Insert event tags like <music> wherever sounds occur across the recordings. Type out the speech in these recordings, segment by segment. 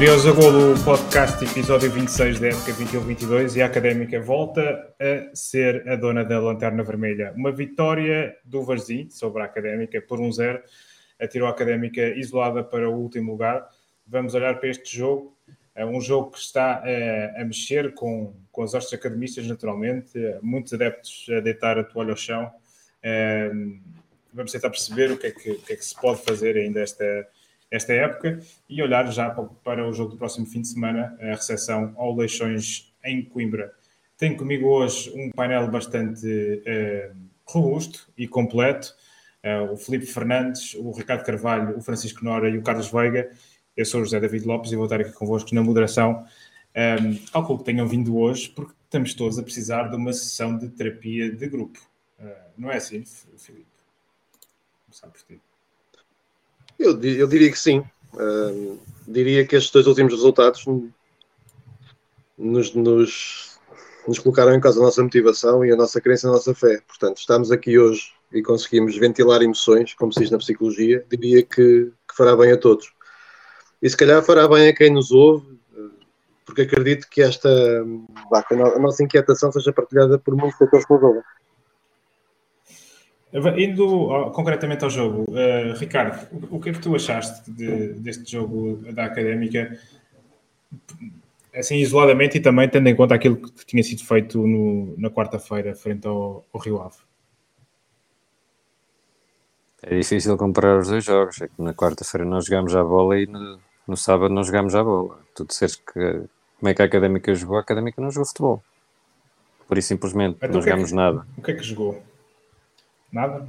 Briosa Golo, podcast, episódio 26 da época 21-22 e a Académica volta a ser a dona da Lanterna Vermelha. Uma vitória do Varzim sobre a Académica por 1-0, atirou a Académica isolada para o último lugar. Vamos olhar para este jogo, é um jogo que está a, a mexer com, com os ossos academistas, naturalmente, muitos adeptos a deitar a toalha ao chão. Vamos tentar perceber o que é que, que, é que se pode fazer ainda esta esta época e olhar já para o jogo do próximo fim de semana, a recepção ao Leixões em Coimbra. Tenho comigo hoje um painel bastante uh, robusto e completo. Uh, o Felipe Fernandes, o Ricardo Carvalho, o Francisco Nora e o Carlos Veiga. Eu sou o José David Lopes e vou estar aqui convosco na moderação. Um, ehm, calculo que tenham vindo hoje porque estamos todos a precisar de uma sessão de terapia de grupo. Uh, não é assim, Felipe? Começar por ti. Eu, eu diria que sim. Uh, diria que estes dois últimos resultados nos, nos, nos colocaram em causa a nossa motivação e a nossa crença na nossa fé. Portanto, estamos aqui hoje e conseguimos ventilar emoções, como se diz na psicologia, diria que, que fará bem a todos. E se calhar fará bem a quem nos ouve, porque acredito que esta a nossa inquietação seja partilhada por muitos fatores que nos ouvem. Indo concretamente ao jogo, uh, Ricardo, o, o, que é que tu achaste de, deste jogo da Académica, assim isoladamente e também tendo em conta aquilo que tinha sido feito no, na quarta-feira frente ao, ao, Rio Ave? É difícil comparar os dois jogos, é que na quarta-feira nós jogámos a bola e no, no sábado não jogámos a bola. Tu disseste que como é que a Académica jogou, a Académica não jogou futebol. Por isso simplesmente então, não jogámos é que, nada. O que é que jogou? Nada?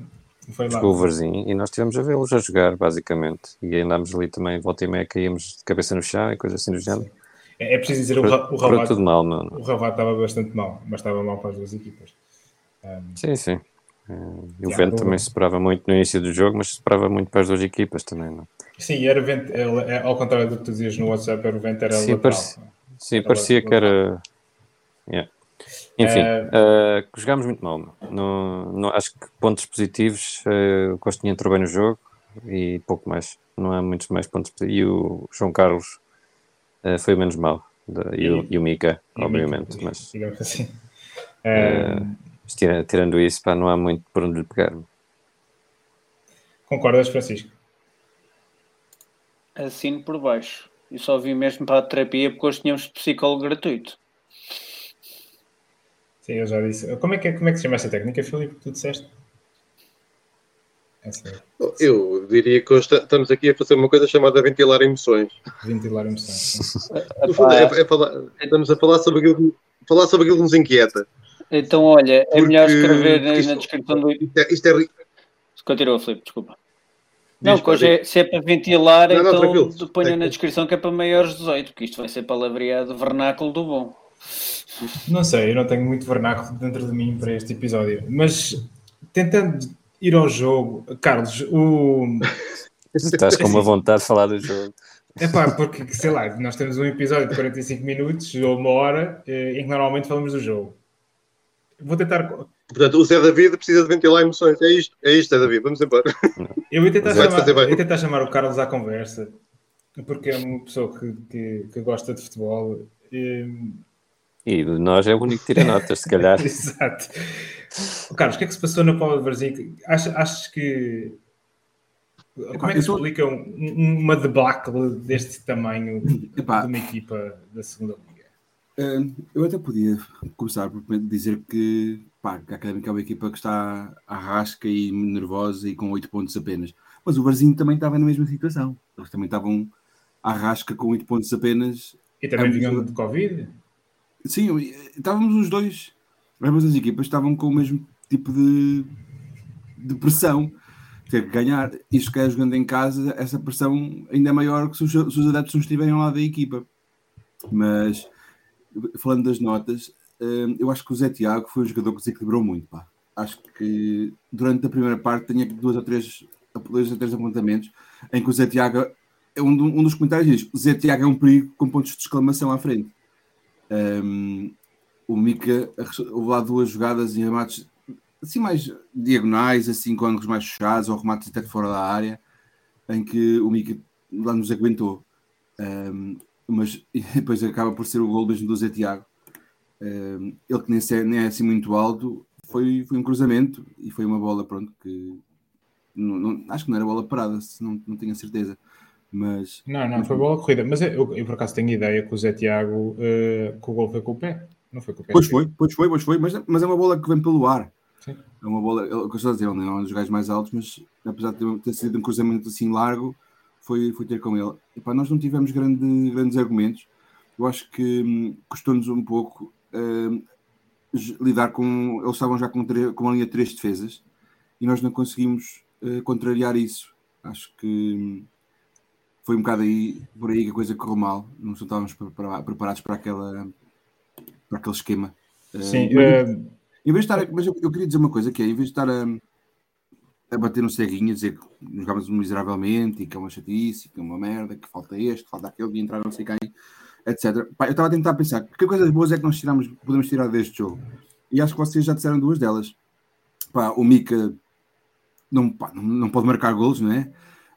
Não foi lá. o e nós estivemos a vê-los a jogar, basicamente. E andámos ali também, volta e meia, caíamos de cabeça no chão e coisas assim do género. É, é preciso dizer, o, o Rabat, tudo mal, não, o Rabat estava bastante mal, mas estava mal para as duas equipas. Um, sim, sim. Uh, e o Vento também se esperava muito no início do jogo, mas se esperava muito para as duas equipas também, não? Sim, era vento, é, ao contrário do que tu dizias no WhatsApp, era o Vento era sim, parecia, sim, era parecia que era... Yeah. Enfim, uh, uh, jogámos muito mal. No, no, acho que pontos positivos, uh, o Costinha entrou bem no jogo e pouco mais. Não há muitos mais pontos positivos. E o João Carlos uh, foi menos mal. De, e, e, o, e o Mika, e obviamente. Mika, mas, digamos assim. Tirando, tirando isso, pá, não há muito por onde lhe pegar. Concordas, Francisco? Assino por baixo. Eu só vim mesmo para a terapia porque hoje tínhamos psicólogo gratuito. Sim, eu já disse. Como é que, como é que se chama essa técnica, Filipe, que tu disseste? Eu diria que hoje estamos aqui a fazer uma coisa chamada ventilar emoções. Ventilar emoções. <laughs> é, é falar, estamos a falar sobre, aquilo, falar sobre aquilo que nos inquieta. Então, olha, é Porque melhor escrever isto, na descrição do. Isto é, isto é... Continua, Filipe, desculpa. Não, que hoje é, se é para ventilar, não, então ponha na descrição que é para maiores 18, porque isto vai ser palavreado vernáculo do bom. Não sei, eu não tenho muito vernáculo dentro de mim para este episódio, mas tentando ir ao jogo, Carlos, o. Estás com uma vontade de falar do jogo. É pá, porque sei lá, nós temos um episódio de 45 minutos ou uma hora eh, em que normalmente falamos do jogo. Vou tentar. Portanto, o Zé David precisa de ventilar emoções. É isto, é isto, Zé David. Vamos embora. Eu vou tentar, chamar, vou tentar chamar o Carlos à conversa, porque é uma pessoa que, que, que gosta de futebol. E e nós é o único que tira notas, se calhar. <laughs> Exato. Carlos, o que é que se passou na Paula de Varzim? Achas, achas que. Como é que se explica um, uma debacle deste tamanho Epá. de uma equipa da segunda liga? Uh, eu até podia começar por dizer que pá, a Académica é uma equipa que está à rasca e nervosa e com 8 pontos apenas. Mas o Varzinho também estava na mesma situação. Eles também estavam à rasca com 8 pontos apenas. E também vinham de Covid? Sim, estávamos os dois, ambas as equipas estavam com o mesmo tipo de, de pressão. Ter que ganhar, isto que é jogando em casa, essa pressão ainda é maior que se os, se os adeptos não estiverem lá da equipa. Mas, falando das notas, hum, eu acho que o Zé Tiago foi um jogador que desequilibrou muito. Pá. Acho que durante a primeira parte tinha duas ou três, dois ou três apontamentos em que o Zé Tiago, é um dos comentários diz, o Zé Tiago é um perigo com pontos de exclamação à frente. Um, o Mica houve lá duas jogadas em remates assim mais diagonais, assim com ângulos mais fechados ou remates até fora da área, em que o Mica lá nos aguentou. Um, mas <laughs> depois acaba por ser o gol mesmo do Zé Tiago. Uh, ele que nem é, nem é assim muito alto, foi, foi um cruzamento e foi uma bola, pronto, que não, não, acho que não era bola parada, não, não tenho a certeza. Mas, não, não, foi bola corrida. Mas eu, eu, por acaso tenho ideia que o Zé Tiago uh, que o gol foi com o pé. Não foi com o pé. Pois foi, pois foi, pois foi, mas, mas é uma bola que vem pelo ar. Sim. É uma bola, eu gosto de dizer, ele não é um dos gajos mais altos, mas apesar de ter, sido um cruzamento assim largo, foi, foi ter com ele. Epá, nós não tivemos grande, grandes argumentos. Eu acho que hum, custou-nos um pouco uh, lidar com. Eles estavam já com, com uma linha de três defesas e nós não conseguimos uh, contrariar isso. Acho que hum, foi um bocado aí, por aí que a coisa correu mal. Não estávamos preparados para, aquela, para aquele esquema. Sim, uh, em vez de estar, mas eu, eu, queria dizer uma coisa que é, em vez de estar a, a bater no ceguinho, a dizer que jogamos miseravelmente e que é uma chatice, que é uma merda, que falta este, falta aquele, de entrar não sei quem, etc. Pá, eu estava a tentar pensar que coisas boas é que nós tiramos, podemos tirar deste jogo. E acho que vocês já disseram duas delas. Pá, o Mika não, pá, não, não pode marcar golos, não é?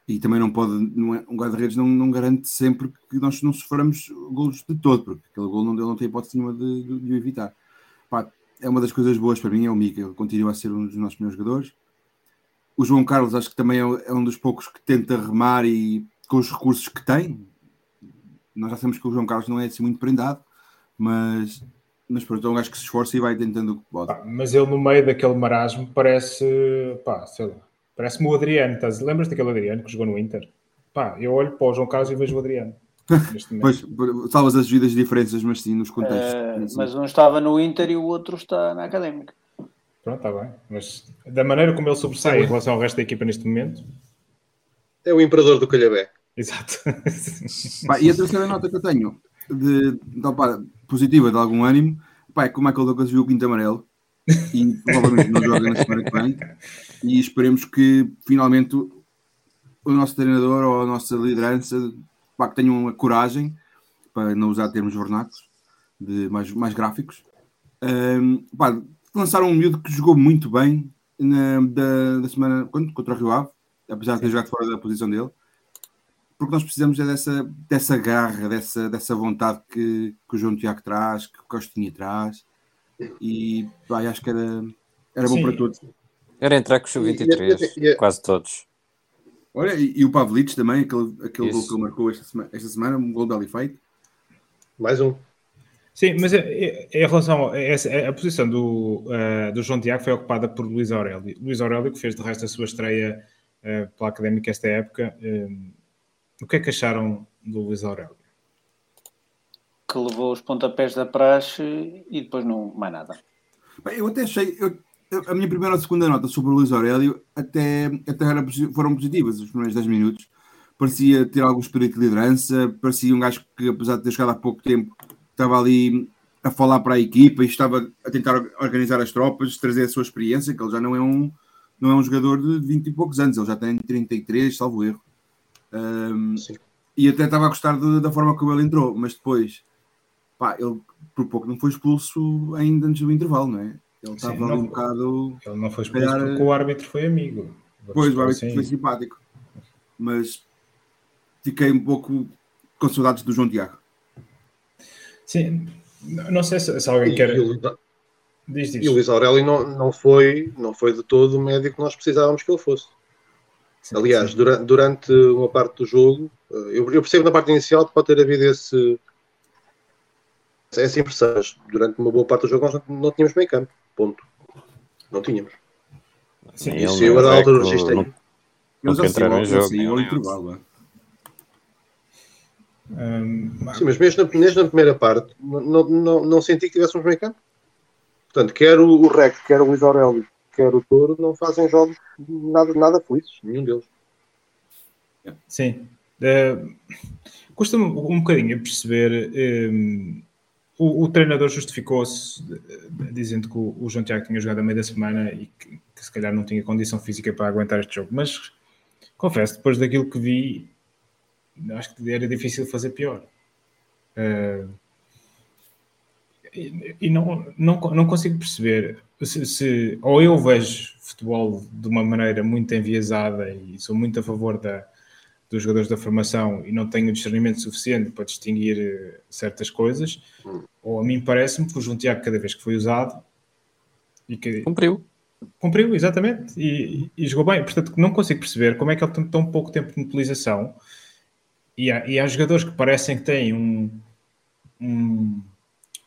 E também não pode, não é, um guarda-redes não, não garante sempre que nós não soframos golos de todo, porque aquele gol não, não tem hipótese nenhuma de, de, de evitar. Pá, é uma das coisas boas para mim, é o Mika, ele continua a ser um dos nossos melhores jogadores. O João Carlos acho que também é, é um dos poucos que tenta remar e com os recursos que tem. Nós já sabemos que o João Carlos não é assim muito prendado, mas, mas pronto, é um gajo que se esforça e vai tentando o que pode. Mas ele no meio daquele marasmo parece, pá, sei lá, parece-me o Adriano. Estás, lembras daquele Adriano que jogou no Inter? Pá, eu olho para o João Carlos e vejo o Adriano. <laughs> pois, salvas as vidas diferenças, mas sim nos contextos. Uh, mas um estava no Inter e o outro está na Académica. Pronto, está bem. Mas da maneira como ele sobressai em relação ao resto da equipa neste momento. É o imperador do Calhabé. Exato. <laughs> Pá, e a terceira nota que eu tenho de, de opa, positiva de algum ânimo pá, é que o Michael Douglas viu o quinto amarelo e provavelmente não joga na semana que vem. E esperemos que finalmente o nosso treinador ou a nossa liderança pá, que tenham a coragem, para não usar termos vernáculos, de mais, mais gráficos, um, pá, lançaram um miúdo que jogou muito bem na, da, da semana contra o Rio Ave, apesar de ter jogado fora da posição dele, porque nós precisamos é dessa, dessa garra, dessa, dessa vontade que, que o João Tiago traz, que o Costinha traz, e pá, acho que era, era bom para todos. Era entrar com o 23, quase todos. Olha, e, e o Pavlitz também, aquele, aquele gol que ele marcou esta semana, esta semana um gol de feito. Mais um. Sim, mas em relação a, essa, a posição do, uh, do João Tiago foi ocupada por Luís Aurélio. Luís Aurélio, que fez de resto a sua estreia uh, pela Académica esta época. Uh, o que é que acharam do Luís Aurélio? Que levou os pontapés da praxe e depois não mais nada. Bem, eu até achei, eu, a minha primeira ou segunda nota sobre o Luís Aurélio até, até era, foram positivas os primeiros 10 minutos. Parecia ter algum espírito de liderança, parecia um gajo que, apesar de ter chegado há pouco tempo, estava ali a falar para a equipa e estava a tentar organizar as tropas, trazer a sua experiência, que ele já não é um, não é um jogador de 20 e poucos anos, ele já tem 33, salvo erro. Um, e até estava a gostar de, da forma como ele entrou, mas depois, pá, ele por pouco não foi expulso ainda antes do intervalo, não é? Ele estava ali um bocado. Ele não foi expulso calhar, porque o árbitro foi amigo. Pois, o árbitro assim. foi simpático. Mas fiquei um pouco com saudades do João Tiago. Sim, não sei se, se alguém e, quer. E diz, diz. E o Luís Aurélio não, não, foi, não foi de todo o médico que nós precisávamos que ele fosse. Sim, Aliás, sim. Durante, durante uma parte do jogo, eh, eu, eu percebo na parte inicial que pode ter havido esse, essa impressão. Durante uma boa parte do jogo nós não, não tínhamos meio campo. Ponto. Não tínhamos. Sim, Isso eu a da altura registrei. Não, não, não entraram em jogo. Sim, intervalo. Sim, mas mesmo na, mesmo na primeira parte não, não, não senti que tivéssemos meio campo. Portanto, quer o, o Rec, quer o Luís Aurélio, quer o Toro, não fazem jogos nada, nada felizes, nenhum deles. Sim. Uh, Custa-me um bocadinho a perceber um, o, o, treinador justificou-se dizendo que o, o, João Tiago tinha jogado a meio da semana e que, que, se calhar não tinha condição física para aguentar este jogo. Mas confesso, depois daquilo que vi, acho que era difícil fazer pior. Uh, e, e não, não, não consigo perceber se, se, ou eu vejo futebol de uma maneira muito enviesada e sou muito a favor da, dos jogadores da formação e não tenho discernimento suficiente para distinguir eh, certas coisas, hum. ou a mim parece-me que o João Tiago, cada vez que foi usado, e que cumpriu. Cumpriu, exatamente, e, e, jogou bem. Portanto, não consigo perceber como é que ele tem tão pouco tempo de utilização e há, e há jogadores que parecem que têm um, um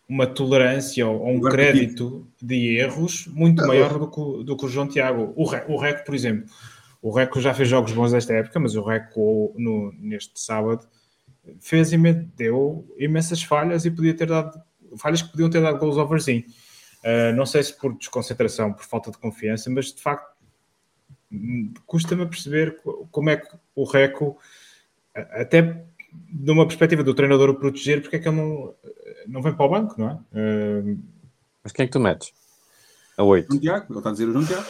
uma tolerância ou, um crédito de erros muito maior do que, do que o João Tiago. O, Re, o Reco, por exemplo, o Reco já fez jogos bons desta época, mas o Reco no, neste sábado fez deu imensas falhas e podia ter dado falhas que podiam ter dado gols ao Varzim. Uh, não sei se por desconcentração, por falta de confiança, mas de facto custa-me perceber como é que o Reco, até de uma perspectiva do treinador o proteger, porque é que ele não, não vem para o banco, não é? Uh... Mas quem é que tu metes? A 8. João Tiago, ele está a dizer o João Tiago.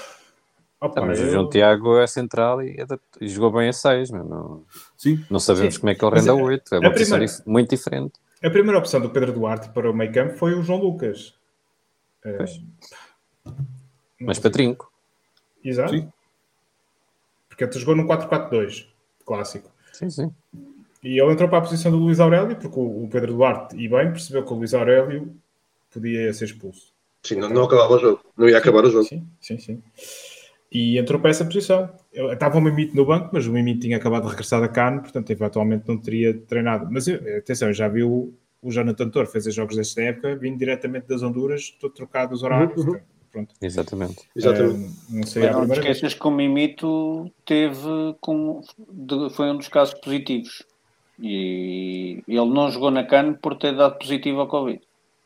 Opa, mas eu... o João Tiago é central e, e jogou bem a 6, não, Sim. não sabemos Sim. como é que ele rende a 8. É uma posição primeira, muito diferente. A primeira opção do Pedro Duarte para o meio campo foi o João Lucas. Uh, mas para trinco. Exato. Sim. Porque ele jogou no 4-4-2, clássico. Sim, sim. E ele entrou para a posição do Luís Aurélio, porque o Pedro Duarte, e bem, percebeu que o Luís Aurélio podia ser expulso. Sim, não, não acabava o jogo. Não ia acabar o jogo. Sim, sim, sim. E entrou para essa posição. Eu, estava o Mimito no banco, mas o Mimito tinha acabado de regressar da Cano, portanto, eventualmente não teria treinado. Mas eu, atenção, já viu o Jonathan Tor fazer jogos desta época, vindo diretamente das Honduras, todo trocado os horários. Uhum. Pronto. Exatamente. Exatamente. Uh, não sei não esqueças que o Mimito teve com, de, foi um dos casos positivos. E ele não jogou na CAN por ter dado positivo ao Covid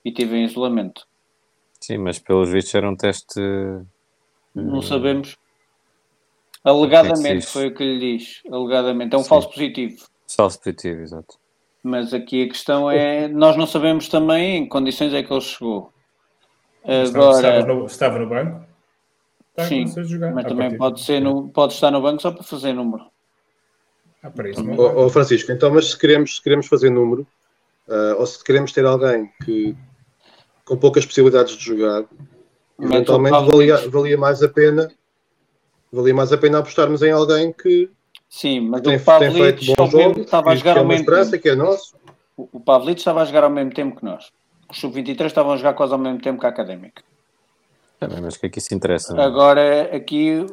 e teve em isolamento. Sim, mas pelos vistos era um teste. Não uh... sabemos. Alegadamente, foi o que lhe diz. Alegadamente. É um Sim. falso positivo. Falso positivo, exato. Mas aqui a questão é: nós não sabemos também em que condições é que ele chegou. Agora, estava, no, estava no banco? Está sim, mas também pode, ser no, pode estar no banco só para fazer número. Ah, para isso, oh, oh, Francisco, então, mas se queremos, se queremos fazer número, uh, ou se queremos ter alguém que com poucas possibilidades de jogar, eventualmente valia, valia mais a pena valia mais a pena apostarmos em alguém que Sim, mas tem, o tem feito bom jogo, estava a jogar ao mesmo tempo. que é nosso. O, o Pavlito estava a jogar ao mesmo tempo que nós. Os sub-23 estavam a jogar quase ao mesmo tempo que a Académica. Também, mas o que é que isso interessa? Não? Agora, aqui...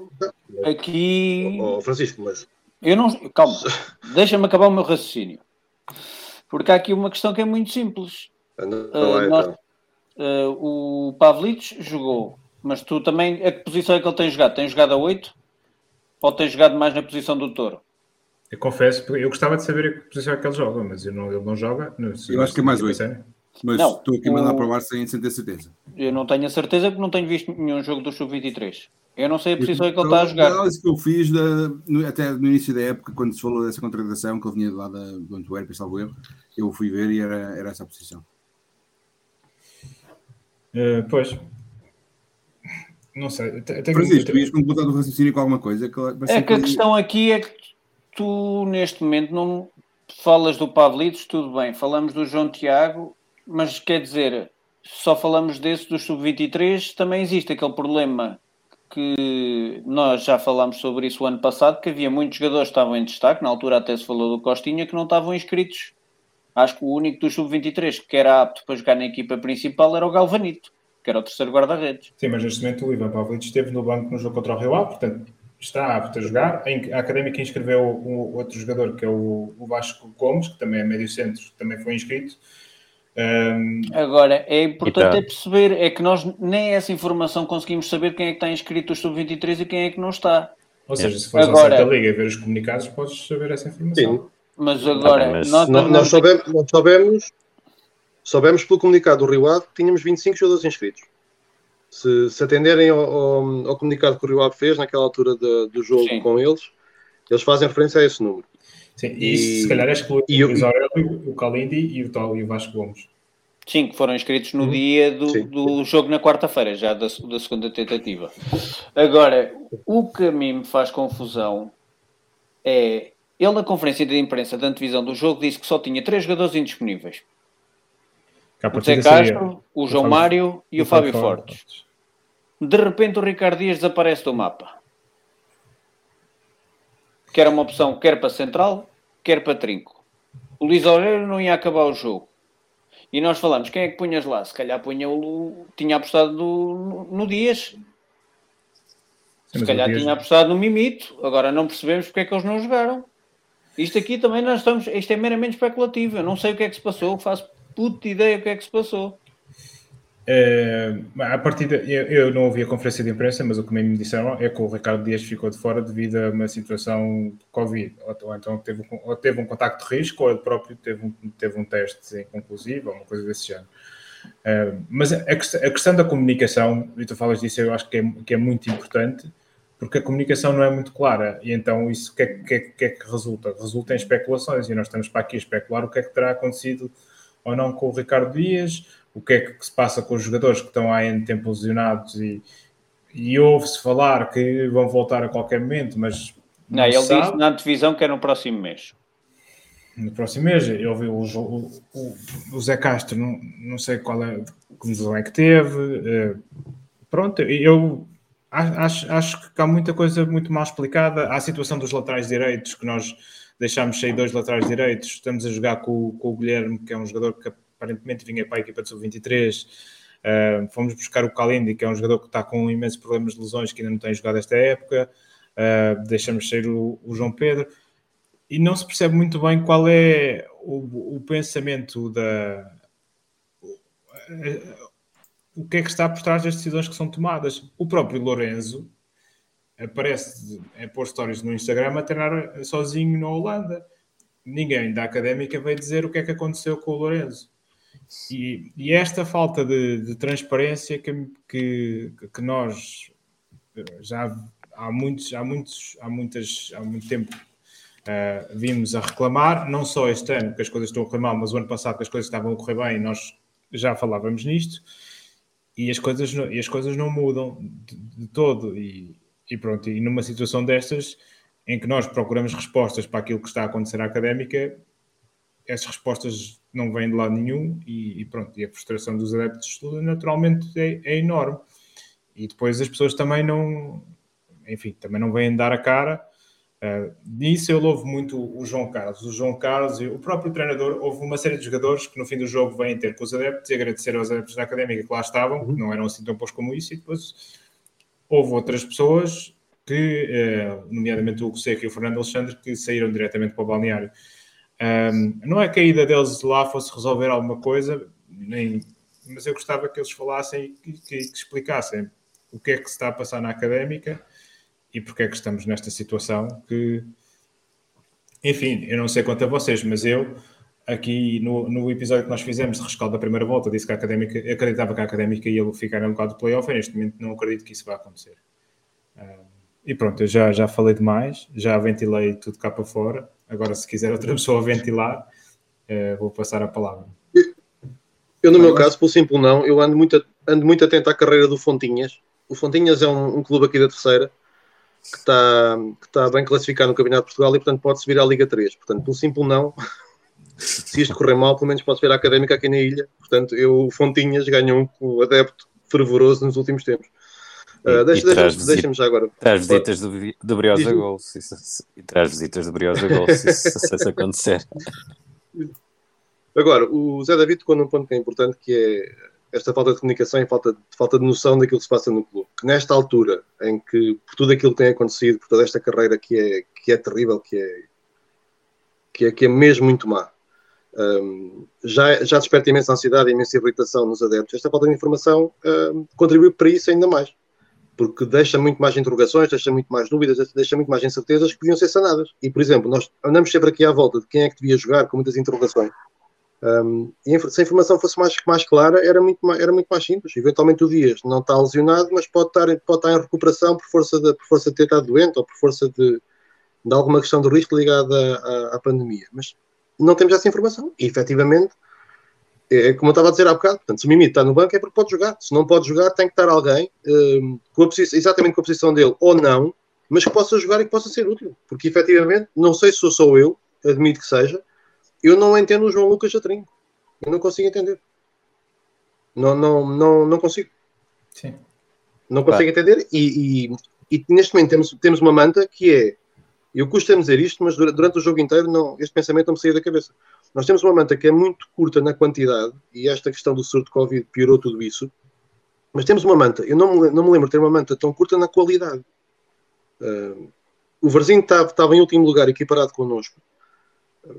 aqui... Oh, Francisco, mas eu não. Calma, <laughs> deixa-me acabar o meu raciocínio. Porque há aqui uma questão que é muito simples. uh, nós, uh, o Pavlic jogou, mas tu também. A que posição é que ele tem jogado? Tem jogado a 8? Ou tem jogado mais na posição do Touro? Eu confesso, eu gostava de saber a que posição é que ele joga, mas eu não, ele não joga. Não, eu acho que é mais 8. Mas não, estou aqui a mandar o... provar sem, sem ter certeza. Eu não tenho a certeza porque não tenho visto nenhum jogo do Sub-23. Eu não sei a posição é que ele está a jogar. A análise que eu fiz da, no, até no início da época, quando se falou dessa contratação, que ele vinha de lá da, do Antuérpia, salvo erro, eu fui ver e era, era essa a posição. Uh, pois. Não sei. Francisco, tu ias completar o raciocínio com alguma coisa? Que é que a questão aqui é que tu, neste momento, não falas do Pavlitos, tudo bem. Falamos do João Tiago, mas quer dizer, só falamos desse do Sub-23, também existe aquele problema que nós já falámos sobre isso o ano passado, que havia muitos jogadores que estavam em destaque, na altura até se falou do Costinha, que não estavam inscritos. Acho que o único do Sub-23 que era apto para jogar na equipa principal era o Galvanito, que era o terceiro guarda-redes. Sim, mas neste momento o Ivan Pavlic esteve no banco no jogo contra o Rio Ave, portanto está apto a jogar. A Académica inscreveu um outro jogador, que é o Vasco Gomes, que também é médio centro, que também foi inscrito um... Agora, é importante tá. é perceber, é que nós nem essa informação conseguimos saber quem é que está inscrito os sub-23 e quem é que não está. Ou seja, se fores agora, ao site da Liga e ver os comunicados, podes saber essa informação. Sim. Mas agora, tá, mas... Nós, nós, nós, soubemos, nós soubemos, soubemos pelo comunicado do Rio Ave que tínhamos 25 jogadores inscritos. Se, se atenderem ao, ao, ao, comunicado que o Rio Ave fez naquela altura de, do jogo Sim. com eles, eles fazem referência a esse número. Sim, e, e se calhar exclui e, o Luís Aurélio, o Calindi e o, tal, e o Vasco Gomes. Sim, que foram inscritos no uhum. dia do, do jogo na quarta-feira, já da, da segunda tentativa. Agora, o que a mim me faz confusão é ele na conferência de imprensa da antevisão do jogo disse que só tinha três jogadores indisponíveis. O Zé Castro, o João o Mário e o, o Fábio Fortes. Fortes. De repente o Ricardo Dias desaparece do mapa. que era uma opção quer para central, quer para trinco. O Luís Aurélio não ia acabar o jogo. E nós falamos, quem é que punhas lá? Se calhar punha o. tinha apostado no, no Dias. Se calhar tinha apostado no Mimito. Agora não percebemos porque é que eles não jogaram. Isto aqui também nós estamos. Isto é meramente especulativo. Eu não sei o que é que se passou. Faço puta ideia o que é que se passou. Uh, a partir de, eu, eu, não ouvi a conferência de imprensa, mas o que me disseram é que o Ricardo Dias ficou de fora devido a uma situação de Covid, ou, ou então teve, ou teve um contacto de risco, ou ele próprio teve um, teve um teste inconclusivo, ou uma coisa desse género. Uh, mas a, a, questão da comunicação, e tu falas disso, eu acho que é, que é muito importante, porque a comunicação não é muito clara, e então isso o que, é, que, que é que resulta? Resulta em especulações, e nós estamos para aqui a especular o que é que terá acontecido ou não com o Ricardo Dias o que é que se passa com os jogadores que estão há em tempo lesionados e, e ouve-se falar que vão voltar a qualquer momento, mas. Não, não ele sabe. disse na divisão que é no próximo mês. No próximo mês, eu vi o, o, o, o Zé Castro, não, não sei qual é, que lesão é que teve. Uh, pronto, eu acho, acho que há muita coisa muito mal explicada. Há a situação dos laterais direitos, que nós deixámos sair dois laterais direitos. Estamos a jogar com, com o Guilherme, que é um jogador que aparentemente vinha para a equipa de sub-23. Uh, fomos buscar o Kalindi, que é um jogador que está com imensos problemas de lesões, que ainda não tem jogado esta época. Uh, deixamos sair o, o, João Pedro. E não se percebe muito bem qual é o, o pensamento da. O que é que está por trás das decisões que são tomadas? O próprio Lorenzo aparece a pôr stories no Instagram a treinar sozinho na Holanda. Ninguém da académica veio dizer o que é que aconteceu com o Lorenzo. E, e esta falta de, de transparência que, que, que, nós já há muitos, há muitos, há muitas, há muito tempo uh, vimos a reclamar, não só este ano que as coisas estão a mal, mas o ano passado que as coisas estavam a correr bem e nós já falávamos nisto e as coisas e as coisas não mudam de, de todo e, e pronto, e numa situação destas em que nós procuramos respostas para aquilo que está a acontecer à académica, essas respostas não vêm de lado nenhum e, e pronto, e a frustração dos adeptos naturalmente é, é, enorme. E depois as pessoas também não, enfim, também não vêm dar a cara. Uh, nisso eu louvo muito o João Carlos. O João Carlos e o próprio treinador, houve uma série de jogadores que no fim do jogo vêm ter com os adeptos e agradecer aos adeptos da académica que lá estavam, que uhum. não eram assim tão poucos como isso, e depois houve outras pessoas que, uh, nomeadamente o Seco e o Fernando Alexandre, que saíram diretamente para o balneário. Um, não é que a ida deles lá fosse resolver alguma coisa, nem, mas eu gostava que eles falassem e que, que, que, explicassem o que é que se está a passar na académica e porque é que estamos nesta situação que, enfim, eu não sei quanto a vocês, mas eu aqui no, no episódio que nós fizemos de rescaldo da primeira volta disse que a académica, acreditava que a académica ia ficar no lugar do playoff e neste momento não acredito que isso vá acontecer. Um, e pronto, eu já, já falei demais, já ventilei tudo cá para fora. Agora, se quiser outra pessoa ventilar, uh, vou passar a palavra. Eu, no meu caso, por simples não, eu ando muito, ando muito atento à carreira do Fontinhas. O Fontinhas é um, um clube aqui da terceira que está, que está bem classificado no Campeonato de Portugal e, portanto, pode subir à Liga 3. Portanto, por simples não, <laughs> se isto correr mal, pelo menos pode ver a Académica aqui na ilha. Portanto, eu, o Fontinhas ganhou um adepto fervoroso nos últimos tempos. Uh, deixa, deixa, deixa já agora. Traz visitas do, do Briosa Gol. E traz visitas do Briosa Gol se, se, se acontecer. <laughs> Agora, o Zé David tocou num ponto que é importante, que é esta falta de comunicação e falta, falta de noção daquilo que se passa no clube. Que nesta altura, em que por tudo aquilo que tem acontecido, por toda esta carreira que é, que é terrível, que é, que é, que é mesmo muito má, um, já, já desperta imensa ansiedade e imensa irritação nos adeptos. Esta falta de informação um, contribui para isso ainda mais porque deixa muito mais interrogações, deixa muito mais dúvidas, deixa muito mais incertezas que podiam ser sanadas. E, por exemplo, nós andamos sempre aqui à volta de quem é que devia jogar, com muitas interrogações. Um, se a informação fosse mais, mais clara, era muito mais, era muito mais simples. Eventualmente o Dias não está lesionado, mas pode estar, pode estar em recuperação por força, de, por força de ter estado doente ou por força de, de alguma questão de risco ligada à, à pandemia. Mas não temos essa informação. E, efetivamente, é, é como eu estava a dizer há bocado, portanto, se o Mimito está no banco é porque pode jogar. Se não pode jogar, tem que estar alguém um, com a exatamente com a posição dele ou não, mas que possa jogar e que possa ser útil. Porque efetivamente, não sei se sou só eu, admito que seja, eu não entendo o João Lucas a trinco. Eu não consigo entender. Não, não, não, não consigo. Sim. Não consigo entender. E, e, e, neste momento temos, temos uma manta que é Eu costumo dizer isto, mas durante o jogo inteiro não, este pensamento não me saía da cabeça. Nós temos uma manta que é muito curta na quantidade, e esta questão do surto de Covid piorou tudo isso, mas temos uma manta, eu não me, não me lembro de ter uma manta tão curta na qualidade. Uh, o Varzinho estava, estava em último lugar, equiparado connosco.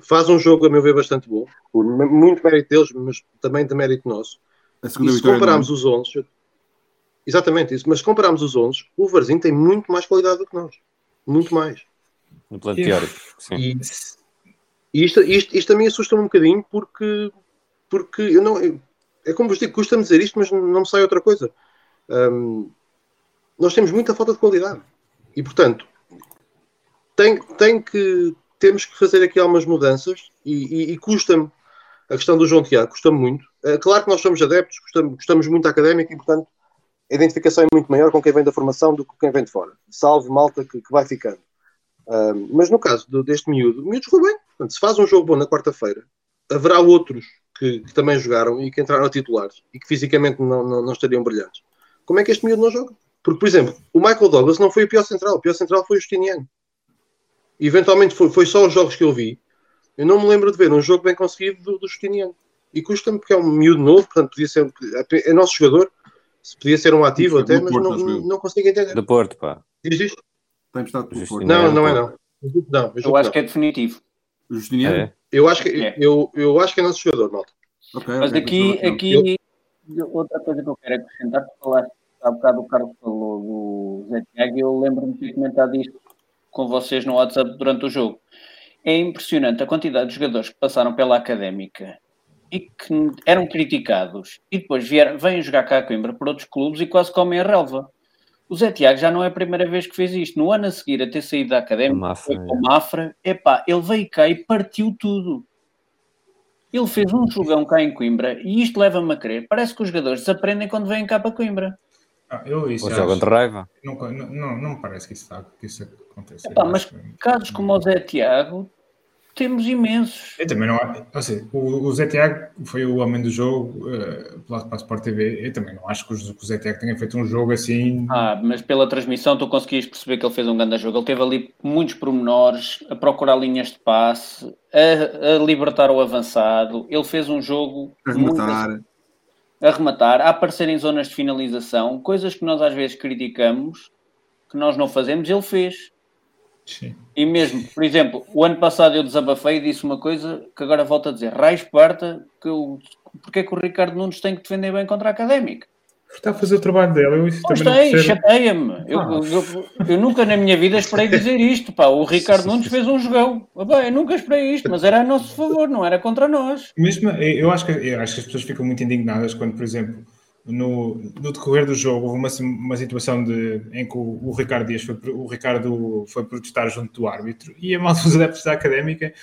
Faz um jogo, a meu ver, bastante bom. Por muito mérito deles, mas também de mérito nosso. e se compararmos os 11, exatamente isso, mas se compararmos os 11, o Varzinho tem muito mais qualidade do que nós. Muito mais. No plano teórico, sim. E, e isto, isto, isto também assusta-me um bocadinho porque, porque eu não. Eu, é como vos digo, custa-me dizer isto, mas não me sai outra coisa. Um, nós temos muita falta de qualidade. E, portanto, tem, tem que, temos que fazer aqui algumas mudanças e, e, e custa-me a questão do João Tiago, custa-me muito. É claro que nós somos adeptos, gostamos, gostamos muito da académica e, portanto, a identificação é muito maior com quem vem da formação do que com quem vem de fora. Salve malta que, que vai ficando. Mas no caso do, deste miúdo, o miúdo jogou bem. Portanto, se faz um jogo bom na quarta-feira, haverá outros que, que, também jogaram e que entraram a titulares e que fisicamente não, não, não, estariam brilhantes. Como é que este miúdo não joga? Porque, por exemplo, o Michael Douglas não foi o pior central, o pior central foi o Justiniano. Eventualmente foi, foi só os jogos que eu vi. Eu não me lembro de ver um jogo bem conseguido do, do Justiniano. E custa-me porque é um miúdo novo, portanto podia ser é nosso jogador, se podia ser um ativo até, mas Porto, não, não, consigo entender. Do Porto, pá. Diz isto? Não, não é não. Não, eu, eu acho que é definitivo. Justiniano? É. Eu acho que, é. eu, eu acho que é nosso jogador, malta. Okay, Mas okay, aqui, aqui eu... outra coisa que eu quero acrescentar, porque falaste há bocado o Carlos falou do Zé Tiago e eu lembro-me de ter comentado isto com vocês no WhatsApp durante o jogo. É impressionante a quantidade de jogadores que passaram pela académica e que eram criticados e depois vieram, vêm jogar cá a Coimbra por outros clubes e quase comem a relva. O Zé Tiago já não é a primeira vez que fez isto. No ano a seguir a ter saído da académica, Mafra, com o Mafra, epá, ele veio cá e partiu tudo. Ele fez um jogão cá em Coimbra e isto leva-me a crer. Parece que os jogadores desaprendem quando vêm cá para Coimbra. Ah, eu isso Ou jogam de raiva. Não, não, não, me parece que isso, que isso aconteça. Epá, mas que... casos como o Zé Tiago temos imensos. Eu também não. Ou seja, o, o Zé Tiago foi o homem do jogo uh, pela, pela Sport TV. Eu também não acho que o, que o Zé Tiago tenha feito um jogo assim. Ah, mas pela transmissão tu conseguias perceber que ele fez um grande jogo. Ele teve ali muitos pormenores, a procurar linhas de passe, a, a libertar o avançado. Ele fez um jogo. A rematar. Muito, a rematar, a aparecer em zonas de finalização, coisas que nós às vezes criticamos, que nós não fazemos, ele fez. Sim. E mesmo, por exemplo, o ano passado eu desabafei e disse uma coisa que agora volto a dizer: Raiz parta, que eu, porque é que o Ricardo Nunes tem que defender bem contra a académica? Está a fazer o trabalho dele. Eu isso pois tem, chateia-me. Ah. Eu, eu, eu, nunca na minha vida esperei dizer isto. Pá. O Ricardo Nunes fez um jogão. Bem, eu nunca esperei isto, mas era a nosso favor, não era contra nós. Mesmo, eu, acho que, eu acho que as pessoas ficam muito indignadas quando, por exemplo, no, no decorrer do jogo houve uma, uma situação de, em que o, o, Ricardo Dias foi, o Ricardo foi protestar junto do árbitro e a malta dos adeptos da académica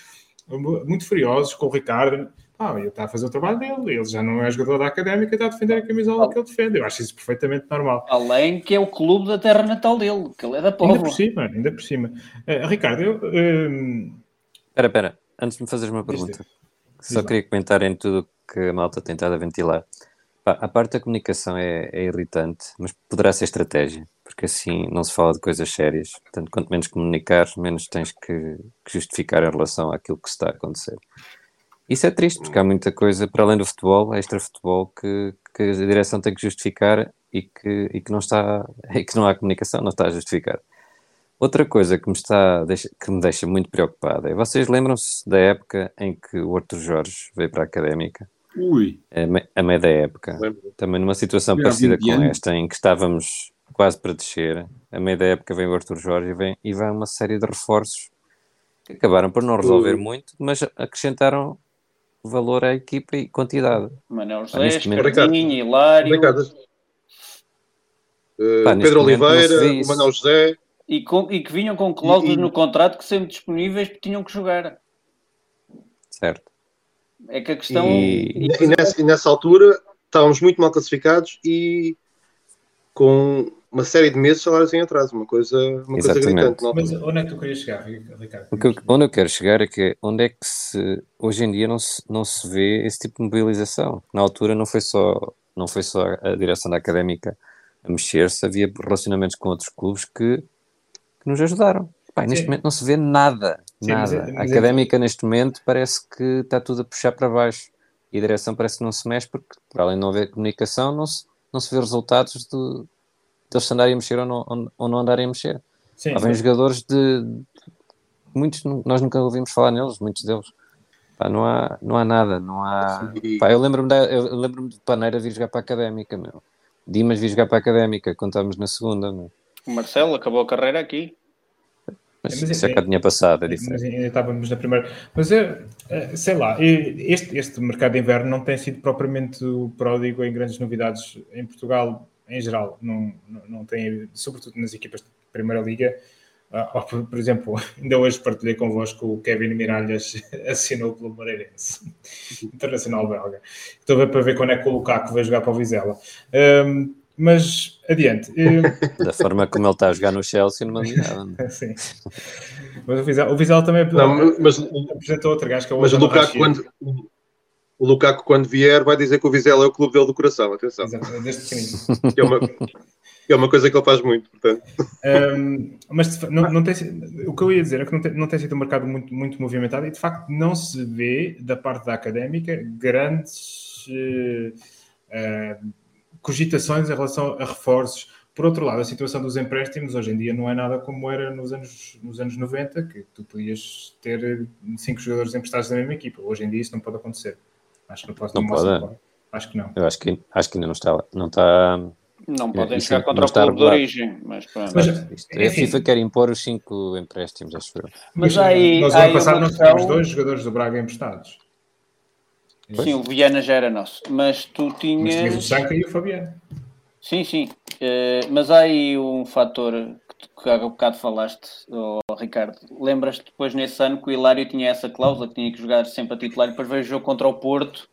muito furiosos com o Ricardo. Ah, ele está a fazer o trabalho dele, ele já não é jogador da académica, está a defender a camisola que ele defende. Eu acho isso perfeitamente normal. Além que é o clube da terra natal dele, que ele é da Póvoa. Ainda por cima, ainda por cima. Uh, Ricardo, eu. Uh... Espera, espera, antes de me fazeres uma pergunta, só queria comentar em tudo que a malta tem tentado a ventilar. A parte da comunicação é, é, irritante, mas poderá ser estratégia, porque assim não se fala de coisas sérias. Portanto, quanto menos comunicar, menos tens que, que justificar em relação àquilo que está a acontecer. Isso é triste, porque há muita coisa, para além do futebol, extra-futebol, que, que a direção tem que justificar e que, e que não está, <laughs> e que não há comunicação, não está a justificar. Outra coisa que me, está, que me deixa muito preocupada é, vocês lembram-se da época em que o Arthur Jorge veio para a Académica? Ui. A, meio da época. Também numa situação parecida com esta, em que estávamos quase para descer. A meio da época vem o Arthur Jorge e vem, e vem uma série de reforços que acabaram por não resolver Ui. muito, mas acrescentaram valor à equipa e quantidade. Manuel José, Escardinho, Hilário... Uh, Pedro Oliveira, o Manuel José... E, com, e que vinham com cláusulas no contrato que sempre disponíveis tinham que jogar. Certo. É que a questão. E, e, nessa, e, nessa, altura estávamos muito mal classificados e com uma série de meses salários em atraso, uma coisa, uma coisa gritante. Mas onde é que tu querias chegar, Ricardo? Que, onde eu quero chegar é que onde é que se hoje em dia não se, não se vê esse tipo de mobilização. Na altura não foi só, não foi só a direção da académica a mexer-se, havia relacionamentos com outros clubes que, que nos ajudaram. Pai, neste momento não se vê nada. Sim, nada. Mas, é, mas a é académica, é... neste momento, parece que está tudo a puxar para baixo. E a direção parece que não se mexe, porque, por além de não haver comunicação, não se, não se vê resultados de, de eles andarem a mexer ou não, ou não andarem a mexer. Sim, Há vem jogadores de, de. Muitos, nós nunca ouvimos falar neles, muitos deles. Pá, não, há, não há nada, não há. Pá, eu lembro-me eu lembro de Paneira vir jogar para a académica, meu. Dimas vir jogar para a académica, quando estávamos na segunda, meu. O Marcelo acabou a carreira aqui. Mas, mas isso é, já tinha passado, é diferente. Mas ainda estávamos na primeira. Mas eu, eh, sei lá, este, este mercado de inverno não tem sido propriamente pródigo em grandes novidades em Portugal em geral. Não, não, tem, sobretudo nas equipas de Primeira Liga. Uh, por, por, exemplo, <laughs> ainda hoje partilhei convosco o Kevin Miralhas <laughs> assinou pelo Moreirense, <laughs> internacional belga. Estou a ver para ver quando é que o Lukaku vai jogar para o Vizela. Um, mas adiante. Da forma como ele está a jogar no Chelsea, não me Sim. Mas o Vizela, o Vizela também não, mas, apresentou outro gajo que é o Mas o Lukaku, quando, o Lukaku, quando vier, vai dizer que o Vizela é o clube dele do coração. Atenção. Exato, desde pequenino. é uma, é uma coisa que ele faz muito, portanto. Um, mas não, não tem, o que eu ia dizer é que não tem, não tem sido um mercado muito, muito movimentado e de facto não se vê da parte da académica grandes. Uh, uh, cogitações em relação a reforços. Por outro lado, a situação dos empréstimos hoje em dia não é nada como era nos anos, nos anos 90, que tu podias ter cinco jogadores emprestados na mesma equipa. Hoje em dia isso não pode acontecer. Acho que não pode. Não pode. pode. Acho que não. Eu acho que, acho que ainda não está. Não está não podem jogar contra o clube de origem, mas pronto. Mas, a FIFA quer impor os cinco empréstimos, acho eu. Mas aí, nós ano passado não tivemos dois jogadores do Braga emprestados. Sim, o Viana já era nosso, mas tu tinhas. Mas tinhas o Sanca e o Fabiano. Sim, sim. Uh, mas há aí um fator que, há bocado falaste, oh, Ricardo. Lembras-te depois nesse ano que o Hilário tinha essa cláusula, que tinha que jogar sempre a titular, e depois veio o jogo contra o Porto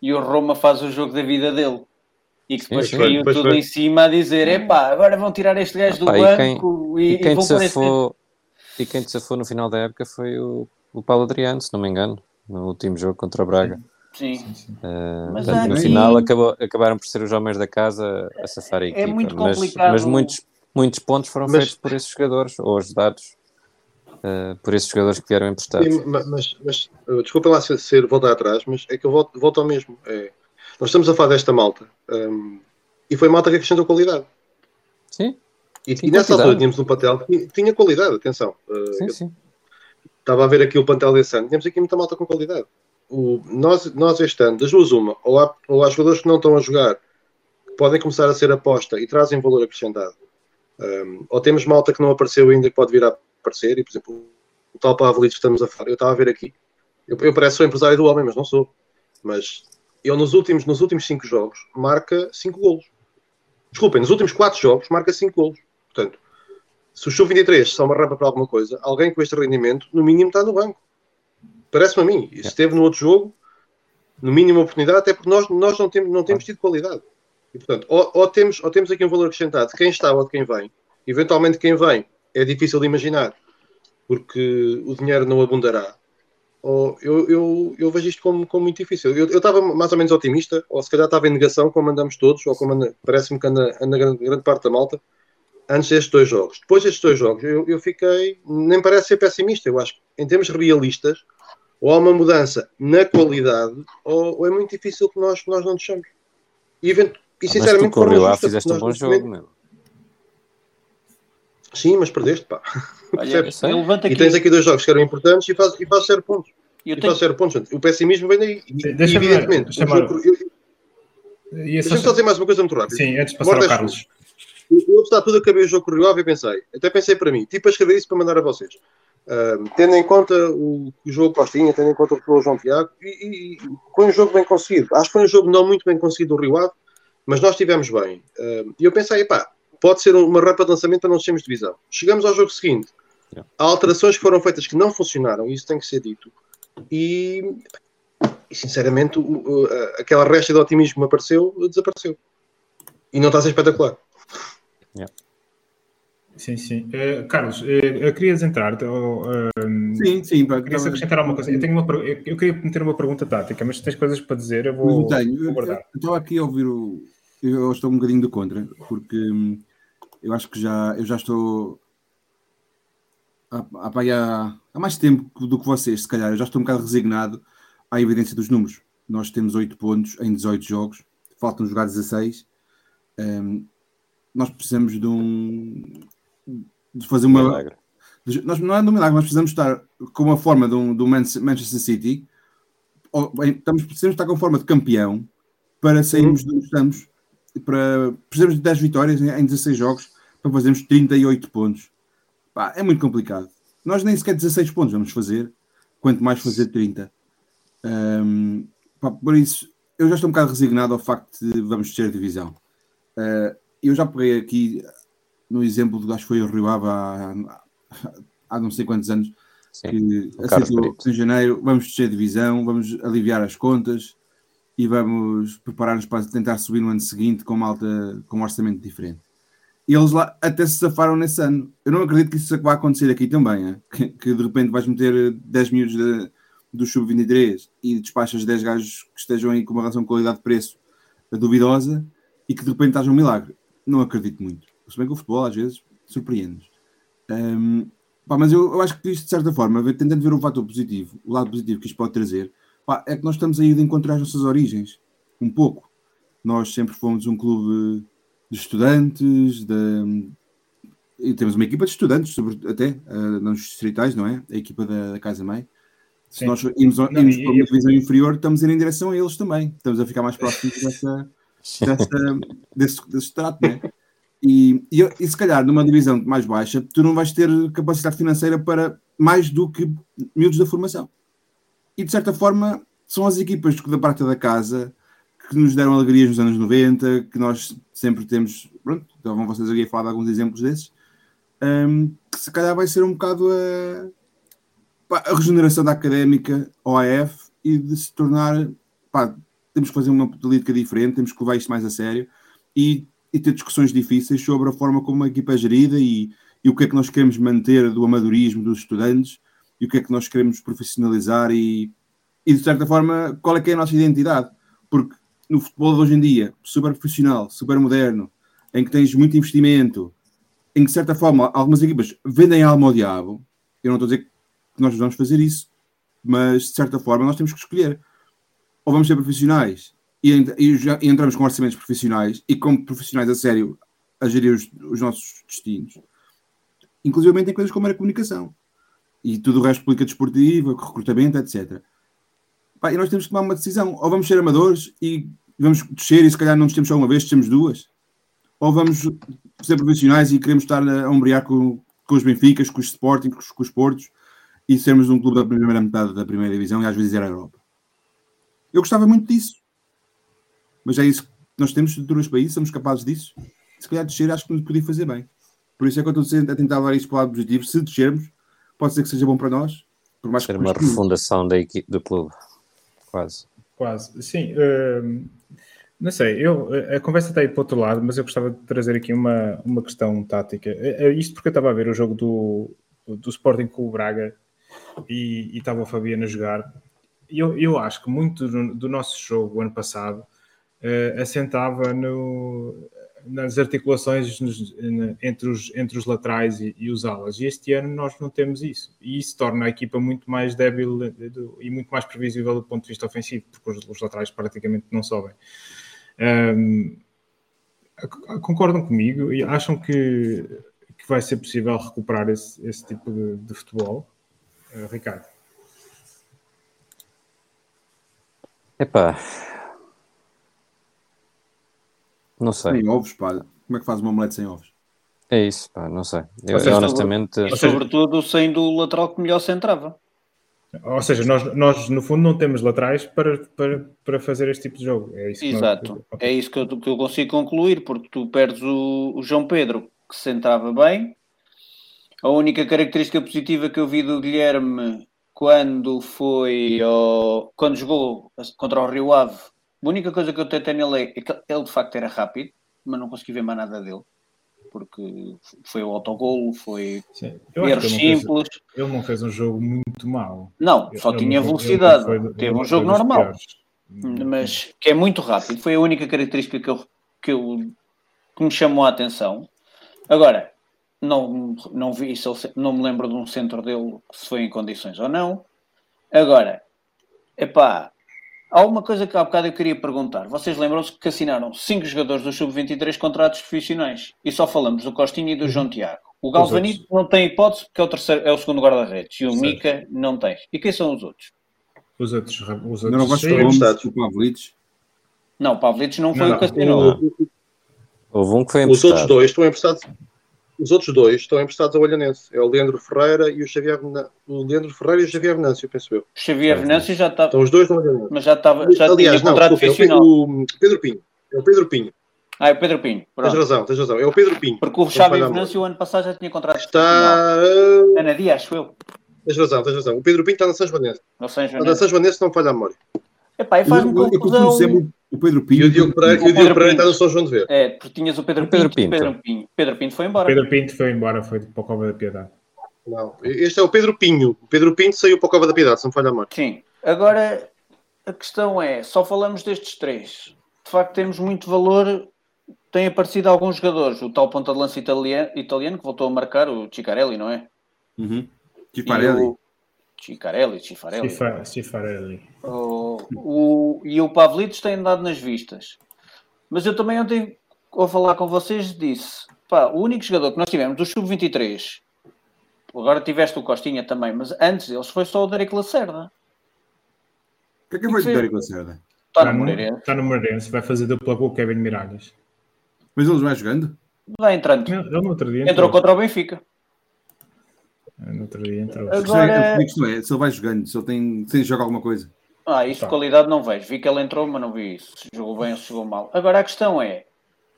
e o Roma faz o jogo da vida dele. E que depois sim, caiu tudo foi. em cima a dizer: epá, agora vão tirar este gajo do banco e, quem, e, e, quem e vão safou, E quem te safou no final da época foi o, o Paulo Adriano, se não me engano no último jogo contra o Braga. Sim. Uh, mas portanto, no final acabou, acabaram por ser os homens da casa a safar a é equipa. É muito complicado. Mas, mas muitos, muitos pontos foram mas... feitos por esses jogadores, ou ajudados uh, por esses jogadores que vieram emprestados. Sim, mas, mas desculpa lá ser, ser, voltar atrás, mas é que eu volto, volto ao mesmo. É, nós estamos a falar desta malta um, e foi malta que acrescentou qualidade. Sim. E, e nessa altura tínhamos um papel que tinha qualidade, atenção. Uh, sim, sim estava a ver aqui o plantel desse ano, temos aqui muita malta com qualidade. O, nós, nós este ano, das duas uma, ou há, ou há jogadores que não estão a jogar, que podem começar a ser aposta e trazem valor acrescentado, um, ou temos malta que não apareceu ainda que pode vir a aparecer, e por exemplo, o tal Pavlito que estamos a falar, eu estava a ver aqui, eu, eu pareço sou empresário do homem, mas não sou, mas ele nos últimos, nos últimos cinco jogos marca cinco golos. Desculpem, nos últimos quatro jogos marca cinco golos. Portanto, se o Sub-23 só uma rampa para alguma coisa, alguém com este rendimento, no mínimo está no banco. Parece-me a mim. E se esteve no outro jogo, no mínimo oportunidade, até porque nós, nós não, temos, não temos tido qualidade. E, portanto, ou, ou, temos, ou temos aqui um valor acrescentado de quem está ou de quem vem. Eventualmente, quem vem é difícil de imaginar, porque o dinheiro não abundará. Ou eu, eu, eu vejo isto como, como muito difícil. Eu, eu estava mais ou menos otimista, ou se calhar estava em negação, como andamos todos, ou como parece-me que anda, anda grande, grande parte da malta antes destes dois jogos. Depois destes dois jogos, eu, eu fiquei, nem parece ser pessimista, eu acho que em termos realistas, ou há uma mudança na qualidade, ou, ou é muito difícil que nós, nós não deixamos. E. e sinceramente, ah, mas tu lá, fizeste um bom jogo, meu. Sim, mas perdeste, pá. Olha, <laughs> aqui... E tens aqui dois jogos que eram importantes e faz, e faz zero pontos. Eu e tenho... faz zero pontos. O pessimismo vem daí. Deixa evidentemente. Deixa-me só dizer mais uma coisa muito rápida. Sim, antes de passar ao Carlos. Eu, está tudo a caber o jogo correu e pensei, até pensei para mim, tipo a escrever isso para mandar a vocês. Uh, tendo em conta o, o jogo Costinha, tendo em conta o que o João Tiago, e, e, e, foi um jogo bem conseguido. Acho que foi um jogo não muito bem conseguido do Rio Ave, mas nós estivemos bem. E eu pensei, pá, pode ser uma rampa de lançamento para não sermos divisão. Chegamos ao jogo seguinte. Há alterações que foram feitas que não funcionaram, isso tem que ser dito. E, e sinceramente, aquela resta de otimismo que me apareceu, desapareceu. E não está a ser espetacular. Yeah. Sim, sim. Uh, Carlos, uh, eu querias entrar? Uh, sim, sim. Pá, querias acrescentar alguma coisa? Eu, tenho uma, eu, eu queria meter uma pergunta tática, mas se tens coisas para dizer, eu vou, não tenho. vou guardar. Eu, estou aqui a ouvir o... Eu estou um bocadinho do contra, porque hum, eu acho que já, eu já estou... há, há, há, mais tempo do que vocês, se calhar. Eu já estou um bocado resignado à evidência dos números. Nós temos 8 pontos em 18 jogos, faltam jogar 16. Um, nós precisamos de um. de fazer uma. Milagre. nós, não é de um milagre, nós precisamos estar com uma forma de um, do Manchester City. Ou, estamos, precisamos estar com forma de campeão para sairmos uhum. de onde estamos. Para, precisamos de 10 vitórias em, em 16 jogos para fazermos 38 pontos. Pá, é muito complicado. Nós nem sequer 16 pontos vamos fazer, quanto mais fazer 30. Um, pá, por isso, eu já estou um bocado resignado ao facto de vamos ter divisão. Uh, eu já peguei aqui no exemplo do acho que foi o Rio Ave há, há não sei quantos anos Sim, que aceitou em janeiro, vamos descer divisão, vamos aliviar as contas e vamos preparar-nos para tentar subir no ano seguinte com uma alta, com um orçamento diferente. E eles lá até se safaram nesse ano. Eu não acredito que isso vá acontecer aqui também, que, que, de repente vais meter 10 minutos de, do sub-23 e despachas 10 gajos que estejam aí com uma relação qualidade-preço duvidosa e que de repente estás um milagre. Não acredito muito. Se bem que o futebol às vezes surpreende. Um, pá, mas eu, eu, acho que isto, de certa forma, tentando ver o fator positivo, o lado positivo que isto pode trazer, pá, é que nós estamos aí de encontrar as nossas origens. Um pouco. Nós sempre fomos um clube de estudantes, de, e temos uma equipa de estudantes, sobre, até uh, nos distritais, não é? A equipa da, da Casa Mãe. Se Sim. nós irmos, irmos não, para uma divisão inferior, estamos a ir em direção a eles também. Estamos a ficar mais próximos dessa, <laughs> dessa, desse, desse trato, não é? E, e, e, se calhar numa divisão mais baixa, tu não vais ter capacidade financeira para mais do que miúdos da formação. E de certa forma, são as equipas da parte da casa que nos deram alegrias nos anos 90, que nós sempre temos. Pronto, estavam vocês aqui a falar de alguns exemplos desses, um, que se calhar vai ser um bocado a, a regeneração da académica OAF e de se tornar. Pá, temos que fazer uma política diferente, temos que levar isto mais a sério e, e ter discussões difíceis sobre a forma como a equipa é gerida e, e o que é que nós queremos manter do amadorismo dos estudantes e o que é que nós queremos profissionalizar e, e de certa forma qual é que é a nossa identidade? Porque no futebol de hoje em dia, super profissional, super moderno, em que tens muito investimento, em que de certa forma algumas equipas vendem alma ao diabo, eu não estou a dizer que nós vamos fazer isso, mas de certa forma nós temos que escolher. Ou vamos ser profissionais e, e, já, e entramos com orçamentos profissionais e como profissionais a sério a gerir os, os nossos destinos, inclusive em coisas como a comunicação e tudo o resto, política desportiva, recrutamento, etc. Pá, e nós temos que tomar uma decisão. Ou vamos ser amadores e vamos descer e se calhar não descemos só uma vez, descemos duas. Ou vamos ser profissionais e queremos estar a ombrear com, com os Benficas, com os Sporting, com os, com os Portos e sermos um clube da primeira metade da primeira divisão e às vezes ir à Europa. Eu gostava muito disso. Mas é isso que nós temos estruturas para isso, somos capazes disso. Se calhar descer, acho que nos podia fazer bem. Por isso é que eu estou a tentar dar isto para o lado positivo. Se descermos, pode ser que seja bom para nós. Por mais Ser uma refundação da equipe do clube quase. Quase, sim. Uh, não sei, eu, a conversa está aí para o outro lado, mas eu gostava de trazer aqui uma, uma questão tática. É, é isto porque eu estava a ver o jogo do, do Sporting com o Braga e, e estava o Fabiano a jogar. Eu, eu acho que muito do, do nosso jogo ano passado uh, assentava no, nas articulações nos, entre, os, entre os laterais e, e, os alas. E este ano nós não temos isso. E isso torna a equipa muito mais débil e muito mais previsível do ponto de vista ofensivo, porque os, os laterais praticamente não sobem. Um, concordam comigo e acham que, que vai ser possível recuperar esse, esse tipo de, de futebol? Uh, Ricardo? Epá, não sei. Sem ovos, pá. Como é que faz uma omelete sem ovos? É isso, pá, não sei. Eu, seja, honestamente. E sobretudo sem do lateral que melhor centrava. Ou seja, nós, nós no fundo não temos laterais para, para, para fazer este tipo de jogo. É isso Exato. Nós... É isso que eu, que eu consigo concluir, porque tu perdes o, o João Pedro, que centrava bem. A única característica positiva que eu vi do Guilherme quando foi ao, quando jogou contra o Rio Ave a única coisa que eu tentei nele é que ele de facto era rápido, mas não consegui ver mais nada dele. Porque foi o autogolo, foi erros simples. ele não fez um jogo muito mau. Não, só ele tinha velocidade. Foi, Teve um jogo normal. Mas que é muito rápido. Foi a única característica que, eu, que, eu, que me chamou a atenção. Agora, Não, não vi, ele, não me lembro de um centro dele se foi em condições ou não. Agora, epá, há uma coisa que há bocado eu queria perguntar. Vocês lembram-se que assinaram cinco jogadores do Sub-23 contratos profissionais e só falamos do Costinha e do João Tiago. O Galvanito não tem hipótese porque é o, terceiro, é o segundo guarda-redes e o certo. Mica não tem. E quem são os outros? Os outros, os outros não, não emprestados. O Pavlites. Não, o Pavlites não foi não, o que assinou. Houve um que foi emprestado. Os outros dois estão emprestados. Os outros dois estão emprestados ao Olhanense. É o Leandro Ferreira e o Xavier Venâncio. O Leandro Ferreira e o Xavier Venâncio, penso eu. Xavier Venâncio já estava. Estão os dois no Olhanense. Mas já estava. Já Aliás, tinha contrato não, profissional. É o Pedro Pinho. É o Pedro Pinho. Ah, é o Pedro Pinho. Pronto. Tens razão, tens razão. É o Pedro Pinho. Porque o Xavier Venâncio o ano passado já tinha contrato Está... Ana Dia, acho eu. Tens razão, tens razão. O Pedro Pinho está na São Joanense. Na São Joanense. Na São Joanense não falha a memória. Epá, e faz-me confusão. O Pedro Pinho. E o Diogo Pereira, o Diogo Pereira está no São João de Ver. É, porque tinhas o Pedro, o Pedro Pinto. Pedro Pinto. Pedro Pinto foi embora. Pedro Pinto foi embora, foi para a Cova da Piedade. Não, este é o Pedro Pinho. O Pedro Pinto saiu para a Cova da Piedade, se não falha a memória. Sim. Agora, a questão é, só falamos destes três. De facto, temos muito valor. Tem aparecido alguns jogadores. O tal ponta de lança italiano, italiano que voltou a marcar, o Cicarelli, não é? Uhum. Cicarelli. Cicarelli, Cifarelli. Cifarelli. O, o, e o Pavlitos tem andado nas vistas. Mas eu também ontem, ao falar com vocês, disse: pá, o único jogador que nós tivemos do Sub-23, agora tiveste o Costinha também, mas antes deles foi só o Derek Lacerda. O que é que foi o Derek Lacerda? Está no Moreirense. Está no Moreirense, vai fazer dupla com o Kevin Miralles. Mas ele vai jogando? Vai entrando. Ele no outro dia entrou, entrou contra o Benfica. No outro dia entrou. Agora... É, é, se ele vai jogando, se ele tem, se ele joga alguma coisa. Ah, isso de qualidade não vejo. Vi que ele entrou, mas não vi isso. Se jogou bem ou se jogou mal. Agora a questão é: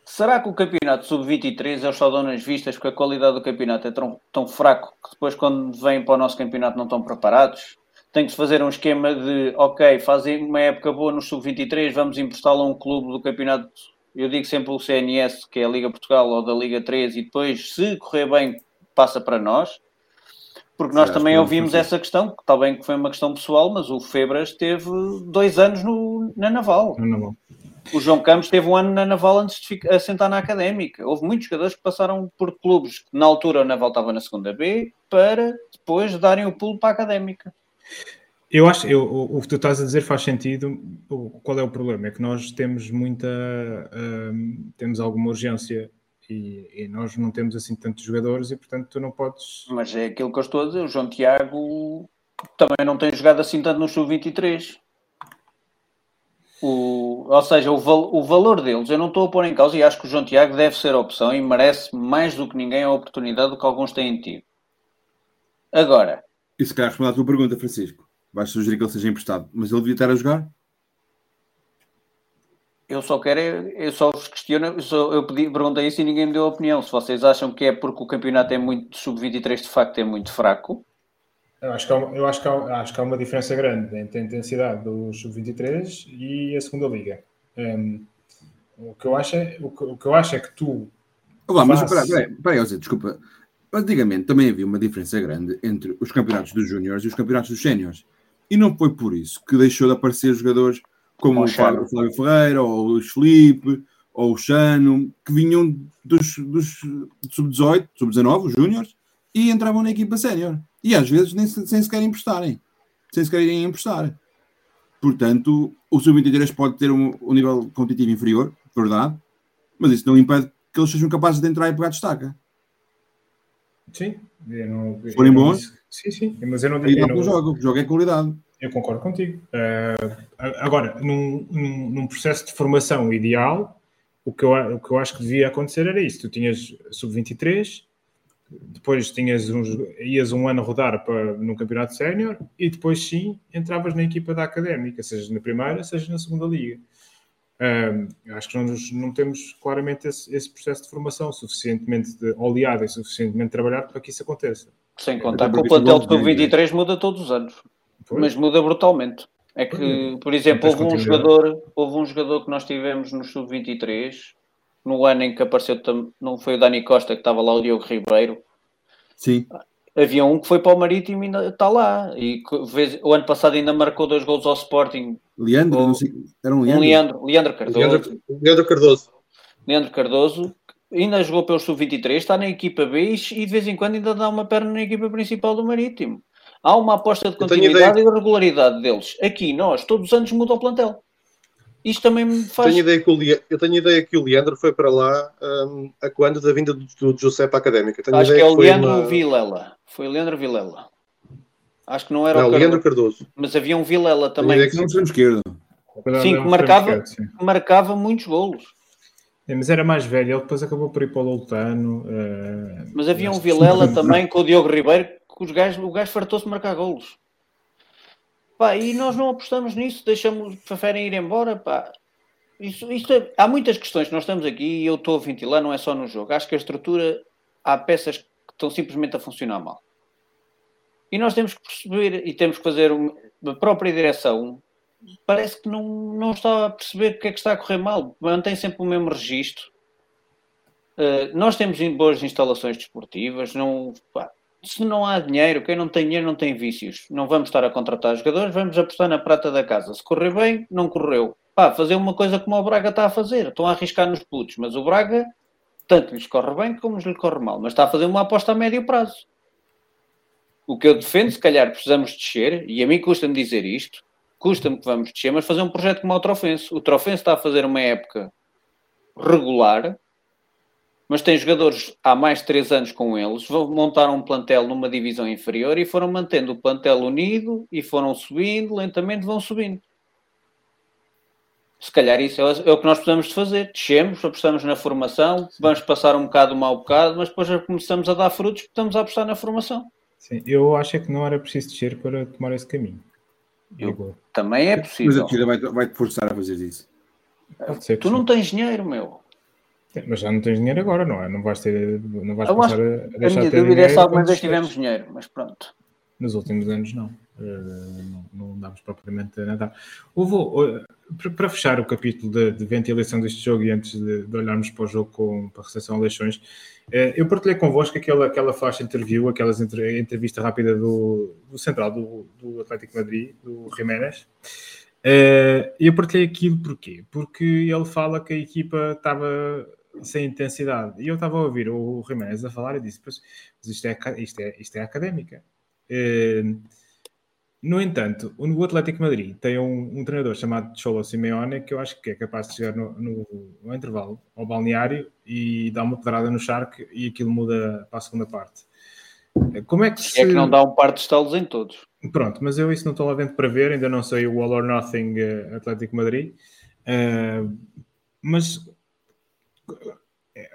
será que o campeonato sub-23 é só dão nas vistas porque a qualidade do campeonato é tão, tão fraco que depois, quando vêm para o nosso campeonato, não estão preparados? Tem que se fazer um esquema de, ok, fazem uma época boa no sub-23, vamos emprestá-lo a um clube do campeonato. Eu digo sempre o CNS, que é a Liga Portugal ou da Liga 3, e depois, se correr bem, passa para nós porque nós também ouvimos essa questão, que bem que foi uma questão pessoal, mas o Febras teve dois anos no, na Naval. Naval. O João Campos teve um ano na Naval antes de assentar na Académica. Houve muitos jogadores que passaram por clubes que na altura o Naval estava na segunda B para depois darem o pulo para a Académica. Eu acho, eu, o que tu estás a dizer faz sentido. Qual é o problema? É que nós temos muita, hum, temos alguma urgência e, e, nós não temos assim tantos jogadores e portanto tu não podes. Mas é aquilo que eu estou a dizer, o João Tiago também não tem jogado assim tanto no Sub-23. O, ou seja, o, val, o valor deles eu não estou a pôr em causa e acho que o João Tiago deve ser a opção e merece mais do que ninguém a oportunidade do que alguns têm tido. Agora. E se calhar responder à tua pergunta, Francisco. Vais sugerir que ele seja emprestado, mas ele devia estar a jogar? Eu só quero, eu só vos questiono, eu, só, eu pedi, perguntei isso e ninguém me deu opinião. Se vocês acham que é porque o campeonato é muito, sub-23 de facto é muito fraco. Eu acho que, há, eu acho que, há, acho que há uma diferença grande entre a intensidade do sub-23 e a segunda liga. Um, o, que eu acho é, o, que, o que eu acho é que tu. Olá, mas espera, espera, espera, desculpa. Antigamente também havia uma diferença grande entre os campeonatos dos júniores e os campeonatos dos séniores. E não foi por isso que deixou de aparecer jogadores como o Flávio, Flávio Ferreira, ou o Luís Felipe, ou o Chano, que vinham dos, dos sub-18, sub-19, os júniores, e entravam na equipa sénior. E às vezes nem, sem sequer emprestarem. Sem sequer irem emprestar. Portanto, o sub-23 pode ter um, um, nível competitivo inferior, verdade, mas isso não impede que eles sejam capazes de entrar e pegar destaca. Sim. Não, forem bons. Sim, sim. Mas eu não digo. Não... Jogo. O jogo é qualidade. Eu concordo contigo. Uh, agora, num, num, num, processo de formação ideal, o que, eu, o que eu acho que devia acontecer era isso. Tu tinhas sub-23, depois tinhas uns, ias um ano rodar para, no campeonato sénior e depois sim entravas na equipa da académica, seja na primeira, seja na segunda liga. Uh, acho que não, não temos claramente esse, esse, processo de formação suficientemente de, oleado e suficientemente trabalhado para que isso aconteça. Sem contar que o plantel de sub-23 muda todos os anos. Pois. mas muda brutalmente. É que, por exemplo, houve um, jogador, houve um jogador que nós tivemos no Sub-23, no ano em que apareceu, não foi o Dani Costa que estava lá, o Diogo Ribeiro. Sim. Havia um que foi para o Marítimo e ainda está lá. E o ano passado ainda marcou dois gols ao Sporting. Leandro, o, não sei, era um Leandro. Um Leandro, Leandro Cardoso. Leandro, Leandro Cardoso. Leandro Cardoso, ainda jogou pelo sub-23, está na equipa B e de vez em quando ainda dá uma perna na equipa principal do Marítimo. Há uma aposta de continuidade e de regularidade deles. Aqui, nós, todos os anos muda o plantel. Isto também me faz. Tenho ideia que o eu tenho ideia que o Leandro foi para lá um, a quando da vinda do, do José para a Académica. Tenho Acho que é o Leandro uma... Vilela. Foi o Leandro Vilela. Acho que não era não, o Leandro Cardoso. Mas havia um Vilela também. Que não esquerdo. Sim, que marcava, marcava muitos golos. É, mas era mais velho, ele depois acabou por ir para o Loutano. Uh, mas havia um Vilela <laughs> também com o Diogo Ribeiro, que os gajos, o gajo fartou-se marcar golos. Pá, e nós não apostamos nisso, deixamos, preferem ir embora. Pá. Isso, isto é, há muitas questões que nós estamos aqui e eu estou a ventilar, não é só no jogo. Acho que a estrutura, há peças que estão simplesmente a funcionar mal. E nós temos que perceber e temos que fazer uma, própria direção parece que não, não está a perceber o que é que está a correr mal. Mantém sempre o mesmo registro. Uh, nós temos boas instalações desportivas. Não, pá, se não há dinheiro, quem não tem dinheiro não tem vícios. Não vamos estar a contratar jogadores, vamos apostar na prata da casa. Se correr bem, não correu. Pá, fazer uma coisa como o Braga está a fazer. Estão a arriscar nos putos, mas o Braga tanto lhes corre bem como lhes corre mal. Mas está a fazer uma aposta a médio prazo. O que eu defendo, se calhar precisamos descer, e a mim custa-me dizer isto, custa-me que vamos descer, mas fazer um projeto como o Trofense. O Trofense está a fazer uma época regular, mas tem jogadores há mais de 3 anos com eles, vão montar um plantel numa divisão inferior e foram mantendo o plantel unido e foram subindo, lentamente vão subindo. Se calhar isso é, é o que nós precisamos de fazer. Descemos, apostamos na formação, vamos passar um bocado um mau bocado, mas depois já começamos a dar frutos porque estamos a apostar na formação. Sim, eu acho é que não era preciso descer para tomar esse caminho. Eu, também é possível. Mas a tira vai, vai te forçar a fazer isso. Tu não tens dinheiro, meu. Mas já não tens dinheiro agora, não é? Não vais ter. Não vais passar a, a deixar a minha ter dúvida é se alguma vez tivemos dinheiro, mas pronto. Nos últimos anos, não. Uh, não, não damos propriamente a nadar. Houve, uh, para fechar o capítulo de, de, ventilação deste jogo e antes de, de olharmos para o jogo com, para a recepção a Leixões, uh, eu partilhei convosco aquela, aquela flash interview, aquela entrevista rápida do, do central do, do Atlético Madrid, do Jiménez. Uh, eu partilhei aquilo porquê? Porque ele fala que a equipa estava sem intensidade. E eu estava a ouvir o Jiménez a falar e disse: Mas isto é, isto é, isto é académica. Uh, no entanto, o Atlético Madrid tem um, um, treinador chamado Cholo Simeone que eu acho que é capaz de chegar no, no, no, intervalo ao balneário e dar uma pedrada no charque e aquilo muda para a segunda parte. Como é que se... É que não dá um par de estalos em todos. Pronto, mas eu isso não estou lá dentro para ver, ainda não sei o All or Nothing uh, Atlético Madrid. Uh, mas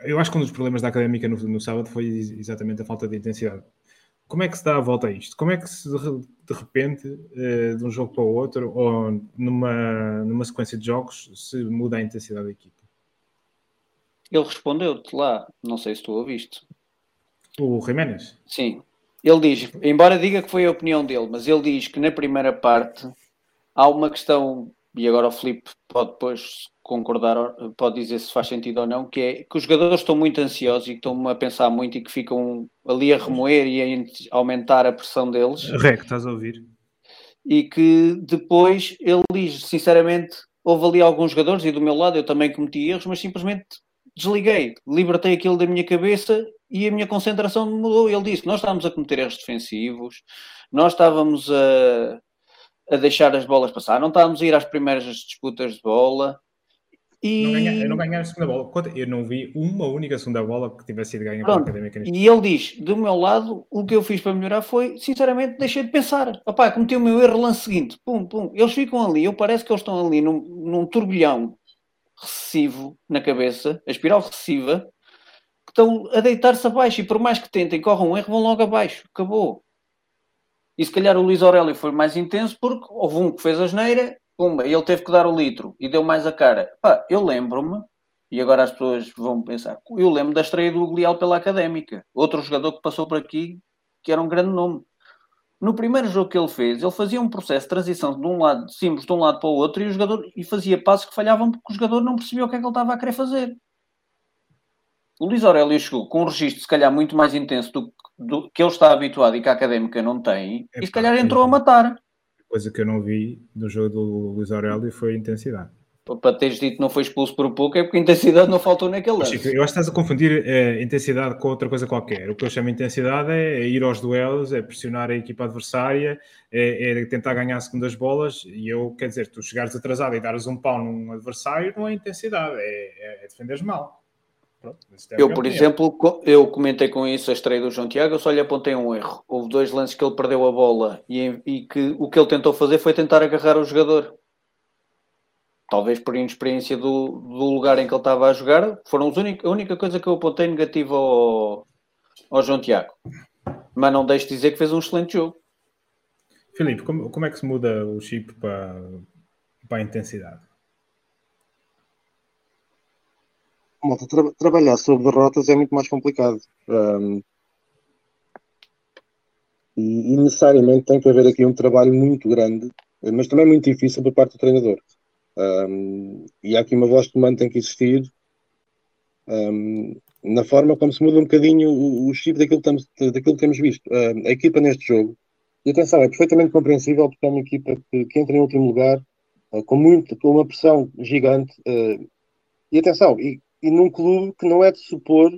eu acho que um dos problemas da académica no, no sábado foi exatamente a falta de intensidade. Como é que se dá a volta a isto? Como é que se de repente, uh, de um jogo para o outro, ou numa, numa sequência de jogos, se muda a intensidade da equipa? Ele respondeu-te lá, não sei se tu ouviste. O Jiménez? Sim. Ele diz, embora diga que foi a opinião dele, mas ele diz que na primeira parte há uma questão, e agora o Felipe pode depois concordar, pode dizer se faz sentido ou não, que é que os jogadores estão muito ansiosos e que estão a pensar muito e que ficam ali a remoer e a aumentar a pressão deles. Rec, estás a ouvir? E que depois ele diz, sinceramente, houve ali alguns jogadores, e do meu lado eu também cometi erros, mas simplesmente desliguei, libertei aquilo da minha cabeça e a minha concentração mudou. Ele disse: Nós estávamos a cometer erros defensivos, nós estávamos a, a deixar as bolas passar, não estávamos a ir às primeiras disputas de bola. E... Não ganhar, eu não a segunda bola. Eu não vi uma única segunda bola que tivesse sido ganha pela Académica. E ele diz: do meu lado, o que eu fiz para melhorar foi, sinceramente, deixei de pensar. Opá, cometi o meu erro lance seguinte. Pum, pum. Eles ficam ali, eu parece que eles estão ali num, num turbilhão recessivo na cabeça, a espiral recessiva, que estão a deitar-se abaixo e por mais que tentem, corram um erro, vão logo abaixo. Acabou. E se calhar o Luís Aurélio foi mais intenso porque houve um que fez a geneira, pumba, e ele teve que dar o litro e deu mais a cara. Pá, eu lembro-me, e agora as pessoas vão pensar, eu lembro da estreia do Glial pela Académica, outro jogador que passou por aqui que era um grande nome. No primeiro jogo que ele fez, ele fazia um processo de transição de um lado, simples de um lado para o outro, e o jogador e fazia passos que falhavam porque o jogador não percebia o que é que ele estava a querer fazer. O Luís Aurélio chegou com um registro, se calhar, muito mais intenso do, do que ele está habituado e que a académica não tem, é, e se calhar entrou a matar. Coisa que eu não vi no jogo do Luís Aurélio foi a intensidade. para teres dito que não foi expulso por pouco, é porque a intensidade não faltou naquele lance. Chico, eu acho que estás a confundir uh, intensidade com outra coisa qualquer. O que eu chamo de intensidade é, é ir aos duelos, é pressionar a equipa adversária, é, é, tentar ganhar segundas bolas. E eu, quer dizer, tu chegares atrasado e dares um pau num adversário não é intensidade, é, é, é defenderes mal. Pronto, é eu, por exemplo, eu comentei com isso a estreia do João Tiago, eu só lhe apontei um erro. Houve dois lances que ele perdeu a bola e, e que o que ele tentou fazer foi tentar agarrar o jogador talvez por inexperiência do, do lugar em que ele estava a jogar, foram os único, a única coisa que eu apontei negativa ao, ao João Tiago. Mas não deixe de dizer que fez um excelente jogo. Filipe, como, como é que se muda o chip para, para a intensidade? Tra trabalhar sobre derrotas é muito mais complicado. Um, e, e, necessariamente tem que haver aqui um trabalho muito grande, mas também muito difícil por parte do treinador. Um, e há aqui uma voz de comando tem que existir um, na forma como se muda um bocadinho o, o chip daquilo que, estamos, daquilo que temos visto. a equipa neste jogo, e atenção, é perfeitamente compreensível porque é uma equipa que, que entra em último lugar uh, com, muito, com uma pressão gigante. Uh, e atenção, e, e, num clube que não é de supor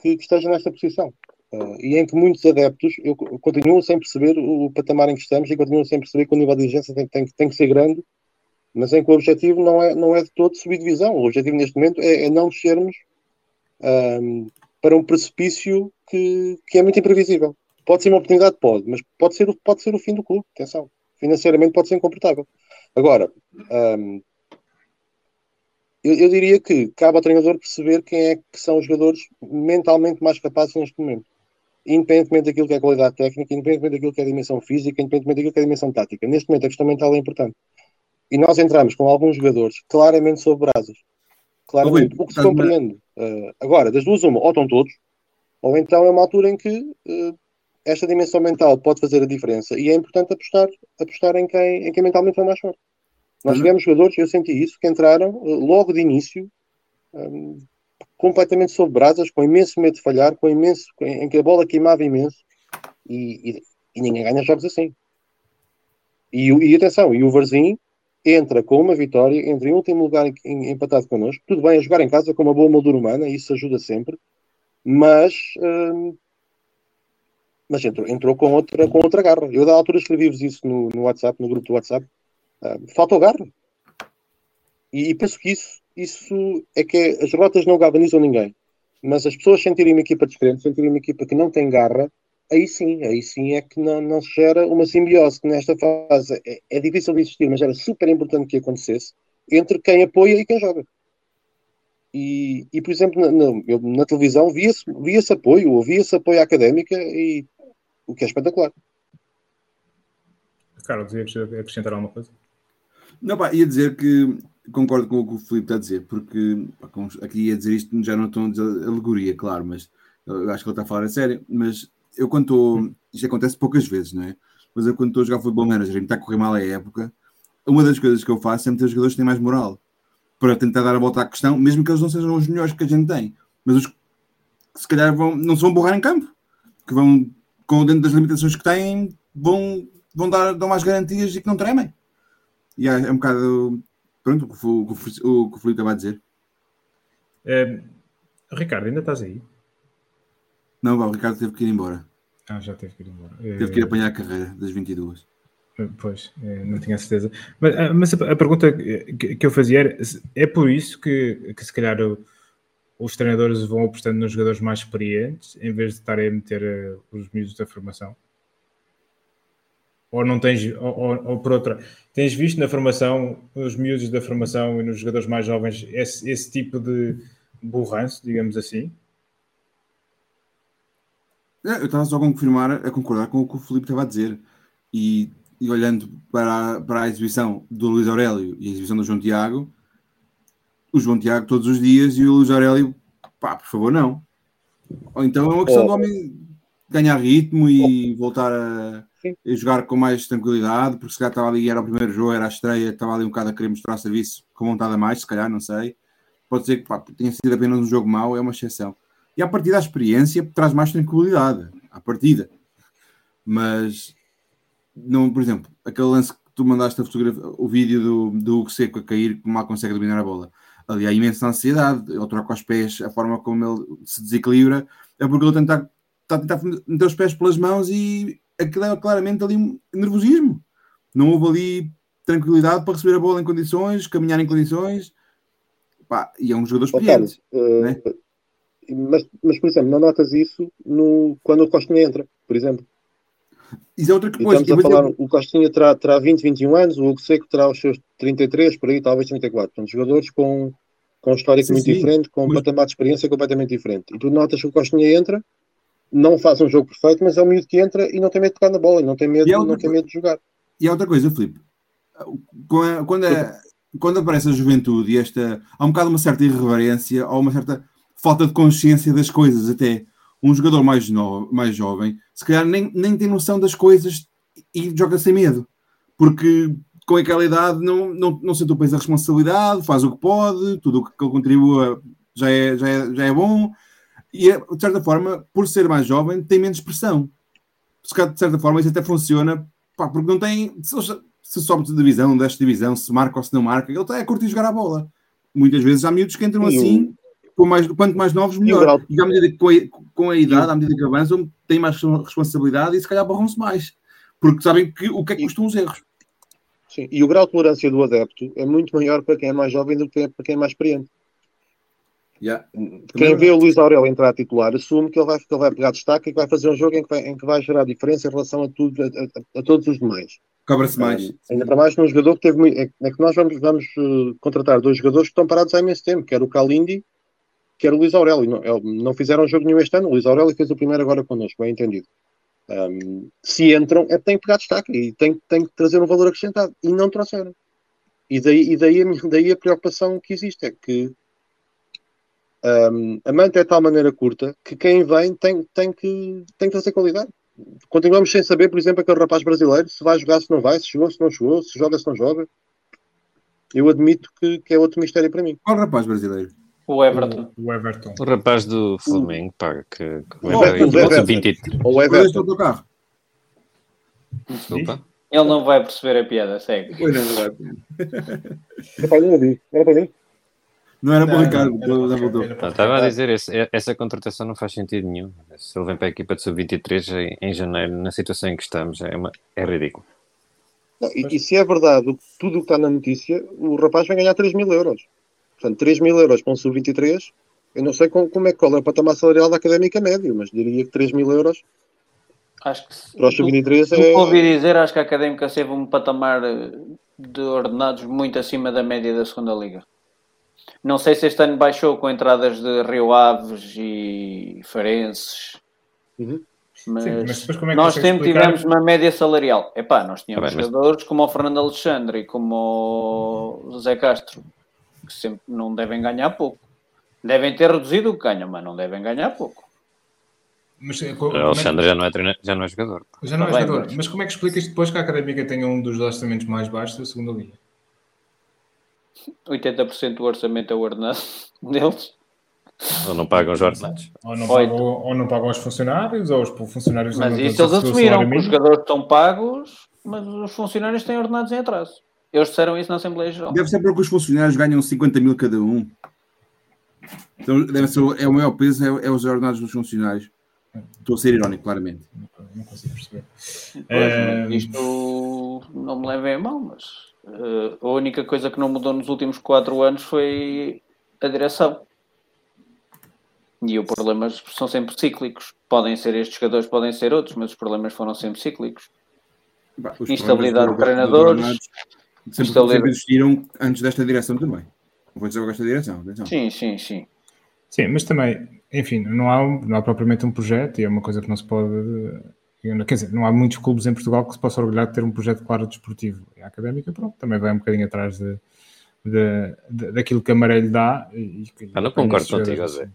que, que esteja nesta posição. Uh, e em que muitos adeptos, eu continuo sem perceber o, o, patamar em que estamos e continuo sem perceber que o nível de exigência tem, tem, tem que ser grande mas em que o objetivo não é, não é de todo subir divisão. O objetivo neste momento é, é não descermos um, para um precipício que, que é muito imprevisível. Pode ser uma oportunidade, pode, mas pode ser, pode ser o fim do clube. Atenção, financeiramente pode ser incomportável. Agora, um, eu, eu, diria que cabe ao treinador perceber quem é que são os jogadores mentalmente mais capazes neste momento. Independentemente daquilo que é qualidade técnica, independentemente daquilo que é a dimensão física, independentemente daquilo que é a dimensão tática. Neste momento a questão mental é importante. E nós entramos com alguns jogadores claramente sob brasas. Claramente, o que se compreende. Uh, agora, das duas, uma, ou estão todos, ou então é uma altura em que uh, esta dimensão mental pode fazer a diferença e é importante apostar, apostar em, quem, em quem mentalmente é mais forte. Nós uhum. tivemos jogadores, eu senti isso, que entraram uh, logo de início um, completamente sob brasas, com imenso medo de falhar, com imenso, em, em que a bola queimava imenso e, e, e ninguém ganha jogos assim. E, e atenção, e o Varzim entra com uma vitória, entra em último lugar empatado connosco. Tudo bem, a jogar em casa com uma boa moldura humana, isso ajuda sempre, mas, hum, mas entrou, entrou com, outra, com outra garra. Eu, da altura, escrevi-vos isso no, no WhatsApp, no grupo do WhatsApp. Hum, faltou garra. E, e, penso que isso, isso é que é, as rotas não galvanizam ninguém, mas as pessoas sentirem uma equipa diferente, sentirem uma equipa que não tem garra, aí sim, aí sim é que não, não se gera uma simbiose que nesta fase é, é, difícil de existir, mas era super importante que acontecesse entre quem apoia e quem joga. E, e por exemplo, na, na, na televisão via-se via apoio, ouvia-se apoio académica e o que é espetacular. Carlos, ia acrescentar alguma coisa? Não, pá, ia dizer que concordo com o que o Filipe está a dizer, porque pá, aqui ia dizer isto já não estou de alegoria, claro, mas eu acho que ele está a falar a sério, mas eu quando estou. Isto acontece poucas vezes, não é? Mas eu quando estou a jogar futebol manager e me está a correr mal a época, uma das coisas que eu faço é meter os jogadores que têm mais moral para tentar dar a volta à questão, mesmo que eles não sejam os melhores que a gente tem, mas os que se calhar vão, não se vão borrar em campo, que vão, com dentro das limitações que têm, vão, vão dar dão mais garantias e que não tremem. E é, é um bocado pronto o que o, o, estava a dizer. É, Ricardo, ainda estás aí? Não, o Ricardo teve que ir embora. Ah, já teve que ir embora. Teve que ir apanhar a carreira das 22. Eh, pois, eh, não tinha certeza. Mas, ah, mas a, pergunta que, eu fazia era: é por isso que, que se calhar os treinadores vão apostando nos jogadores mais experientes em vez de estarem a meter eh, os miúdos da formação? Ou não tens, ou, ou, ou, por outra, tens visto na formação, nos miúdos da formação e nos jogadores mais jovens, esse, esse tipo de burranço, digamos assim? É, eu estava só a confirmar, a concordar com o que o Felipe estava a dizer. E, e olhando para, a, para a exibição do Luís Aurélio e a exibição do João Tiago, o João Tiago todos os dias e o Luís Aurélio, pá, por favor, não. Ou então é uma questão oh. do homem ganhar ritmo e oh. voltar a, a, jogar com mais tranquilidade, porque se calhar estava ali, era o primeiro jogo, era a estreia, estava ali um bocado a querer mostrar serviço com vontade a mais, se calhar, não sei. Pode ser que pá, tenha sido apenas um jogo mau, é uma exceção. E a partir da experiência traz mais tranquilidade à partida. Mas, não, por exemplo, aquele lance tu mandaste a fotografia, o vídeo do, do Hugo Seco a cair, como mal consegue dominar a bola. Ali há imensa ansiedade, ele troca os pés, a forma como ele se desequilibra, é porque ele tenta, está a tentar meter os pés pelas mãos e aquilo é claramente ali um nervosismo. Não houve ali tranquilidade para receber a bola em condições, caminhar em condições. Pá, e é um jogador experiente. Carlos, uh, né? mas, mas, por exemplo, não notas isso no, quando o Costinha entra, por exemplo. Isso é outra coisa. Estamos a falar, o Costinha terá, terá 20, 21 anos, o Hugo Seco terá os seus 33, por aí, talvez 34. Portanto, jogadores com, com um histórico sim, muito sim. diferente, com um mas... patamar de experiência completamente diferente. E tu notas que o Costinha entra, não faz um jogo perfeito, mas é o miúdo que entra e não tem medo de tocar na bola, e não tem medo, não tem medo de jogar. E há outra coisa, Filipe. Quando, é, quando aparece a juventude e esta. Há um bocado uma certa irreverência ou uma certa falta de consciência das coisas, até um jogador mais, no, mais jovem, se calhar nem, nem tem noção das coisas e joga sem medo, porque com aquela idade não, não, não sente o peso da responsabilidade, faz o que pode, tudo o que ele contribua já é, já é, já é bom, e de certa forma, por ser mais jovem, tem menos pressão. De certa forma, isso até funciona, pá, porque não tem. Se, se sobe de divisão, desta divisão, se marca ou se não marca, ele está a curtir jogar a bola. Muitas vezes há miúdos que entram assim com mais, quanto mais novos, melhor. E à medida que com a, com a idade, à medida que avançam, têm mais responsabilidade e se calhar borram-se mais. Porque sabem que, o que é que custam os erros. Sim, e o grau de tolerância do adepto é muito maior para quem é mais jovem do que para quem é mais experiente. Yeah. Quem vê o Luís Aurélio entrar a titular assume que ele vai, que ele vai pegar destaque e que vai fazer um jogo em que vai, em que vai gerar diferença em relação a, tudo, a, a, a todos os demais. Cobra-se mais. Um, ainda para mais num jogador que teve muito. É, é que nós vamos, vamos uh, contratar dois jogadores que estão parados há imenso tempo, que era o Kalindi que era o Luís Aurélio. Não, não fizeram jogo nenhum este ano, o Luís Aurélio fez o primeiro agora connosco, bem entendido. Um, se entram, é tem que pegar destaque e tem, tem que trazer um valor acrescentado. E não trouxeram. E daí, e daí, daí a preocupação que existe é que um, a manta é de tal maneira curta que quem vem tem, tem, que, tem que trazer qualidade. Continuamos sem saber, por exemplo, aquele rapaz brasileiro se vai jogar, se não vai, se chegou, se não chegou, se joga, se não joga. Eu admito que, que é outro mistério para mim. Qual rapaz brasileiro? O Everton. O, o Everton. O rapaz do Flamengo, pá, que, que vai o Everton. 23. O Everton. do carro. Desculpa. Ele não vai perceber a piada, segue. Pois não vai. não vi. Era para mim. Não era para o Ricardo, já voltou. Estava a dizer, esse, essa contratação não faz sentido nenhum. Se ele vem para a equipa de sub-23 em, em, janeiro, na situação em que estamos, é, uma, é ridículo. Não, e, e, se é verdade tudo o que está na notícia, o rapaz vai ganhar 3 mil euros. Portanto, 3 mil euros para um sub-23, eu não sei como, como é que qual é o patamar salarial da académica médio, mas diria que 3 mil euros acho que para o sub-23 é. ouvi dizer, acho que a académica teve um patamar de ordenados muito acima da média da segunda liga. Não sei se este ano baixou com entradas de Rio Aves e Farenses. Uhum. Mas, Sim, mas é nós sempre explicar... tivemos uma média salarial. Epá, nós tínhamos tá bem, jogadores mas... como o Fernando Alexandre e como o José Castro, que sempre não devem ganhar pouco. Devem ter reduzido o que ganham, mas não devem ganhar pouco. Mas, eh, o Alexandre já não é, já não é jogador. Já não é jogador. Mas... mas como é que explicas depois que a Académica tenha um dos orçamentos mais baixos da segunda linha? 80% do orçamento é o ordenado <laughs> deles. Ou não pagam os ordenados. Ou não, pagam, ou não pagam os funcionários, ou os funcionários Mas isso eles assumiram, os jogadores estão pagos, mas os funcionários têm ordenados em atraso. Eles disseram isso na Assembleia Geral. Deve ser porque os funcionários ganham 50 mil cada um. Então, deve ser, é o maior peso, é, é os ordenados dos funcionários. Estou a ser irónico, claramente. Não consigo perceber. Pois, é... Isto não me leva a mal, mas uh, a única coisa que não mudou nos últimos quatro anos foi a direção. E os problemas são sempre cíclicos. Podem ser estes jogadores, podem ser outros, mas os problemas foram sempre cíclicos. Bah, Instabilidade de treinadores sempre, sempre existiram antes desta direção também. Vou dizer esta direção, atenção. Sim, sim, sim. Sim, mas também, enfim, não há, não há propriamente um projeto e é uma coisa que não se pode. Quer dizer, não há muitos clubes em Portugal que se possa orgulhar de ter um projeto claro desportivo. E a académica, pronto, também vai um bocadinho atrás de, de, de daquilo que a Amarelho dá. E, ah, não concordo contigo, Zé.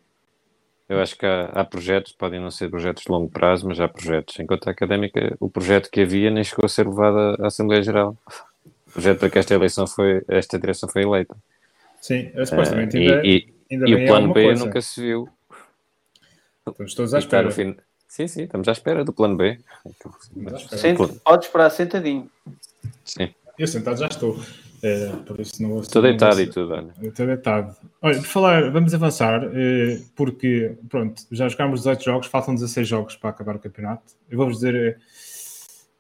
Eu acho que há, há, projetos, podem não ser projetos de longo prazo, mas há projetos. Enquanto a académica, o projeto que havia nem chegou a ser levado à Assembleia Geral projeto para que esta eleição foi, esta direção foi eleita. Sim, é, supostamente uh, ainda, e, ainda e o plano B coisa. nunca se viu. Estamos todos à espera. Sim, sim, estamos à espera do plano B. Sente, pode esperar sentadinho. Sim. Eu sentado já estou. Uh, por isso não Estou deitado e tudo, olha. Estou deitado. Olha, por falar, vamos avançar, uh, porque, pronto, já jogámos 18 jogos, faltam 16 jogos para acabar o campeonato. Eu vou-vos dizer,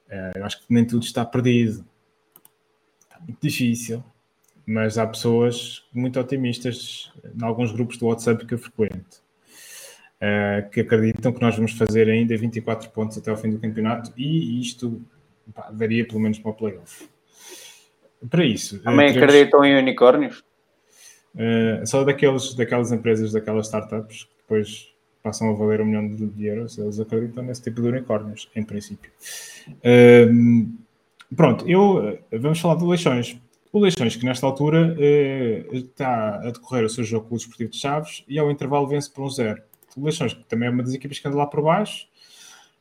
uh, eu acho que nem tudo está perdido. Está muito difícil, mas há pessoas muito otimistas em alguns grupos do WhatsApp que eu frequento. Que acreditam que nós vamos fazer ainda 24 pontos até ao fim do campeonato e isto pá, daria pelo menos para o playoff. Para isso. Também teremos, acreditam em unicórnios? Uh, só daqueles, daquelas empresas, daquelas startups que depois passam a valer um milhão de euros, eles acreditam nesse tipo de unicórnios, em princípio. Uh, pronto, eu vamos falar do Leixões. O Leixões, que nesta altura uh, está a decorrer o seu jogo com o Desportivo de Chaves e ao intervalo vence por um zero. Leixões, que também é uma das equipas que anda lá por baixo,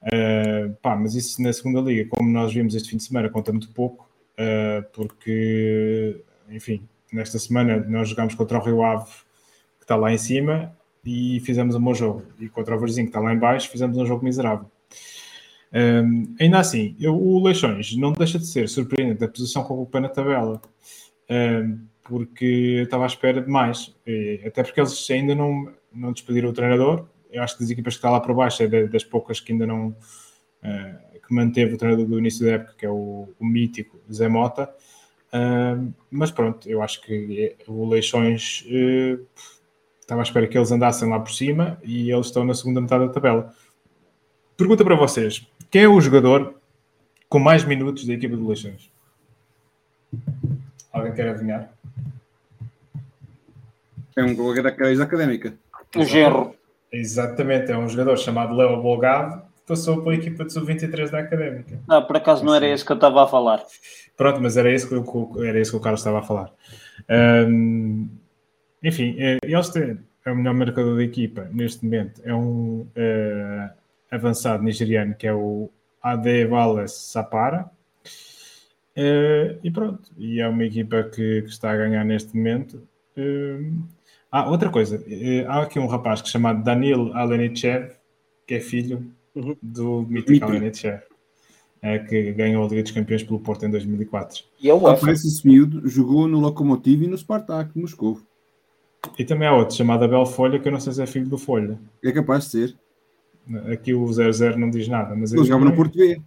uh, pá, mas isso na segunda liga, como nós vimos este fim de semana, conta muito pouco uh, porque, enfim, nesta semana nós jogámos contra o Rio Ave, que está lá em cima, e fizemos um bom jogo. E contra o Verzinho, que está lá em baixo, fizemos um jogo miserável. Um, ainda assim, eu, o Leixões não deixa de ser surpreendente a posição com o pé na tabela, um, porque estava à espera de mais, e, até porque eles ainda não, não despediram o treinador. Eu acho que das equipas que está lá para baixo é das poucas que ainda não, uh, que manteve o treinador do início da época, que é o, o mítico Zé Mota. Uh, mas pronto, eu acho que o Leixões uh, estava à espera que eles andassem lá por cima e eles estão na segunda metade da tabela. Pergunta para vocês: quem é o jogador com mais minutos da equipa do Leixões? Alguém quer adivinhar? É um colega da académica. O Genro. Exatamente, é um jogador chamado Léo Bolgado passou pela equipa de sub-23 da Académica. Não, por acaso não era esse que eu estava a falar. Pronto, mas era esse que, eu, era esse que o Carlos estava a falar. Um, enfim, é, eles têm é o melhor marcador da equipa neste momento. É um uh, avançado nigeriano que é o Adebalas Sapara. Uh, e pronto, e é uma equipa que, que está a ganhar neste momento. Uh, ah, outra coisa, uh, há aqui um rapaz que é chamado Danil Alenichev, que é filho uhum. do mítico Alenichev, é, que ganhou a Liga dos Campeões pelo Porto em 2004. E é o Aparece esse miúdo, jogou no Lokomotiv e no Spartak, Moscou. E também há outro chamado Abel Folha, que eu não sei se é filho do Folha. É capaz de ser. Aqui o 00 não diz nada. Mas ele jogava no Porto B.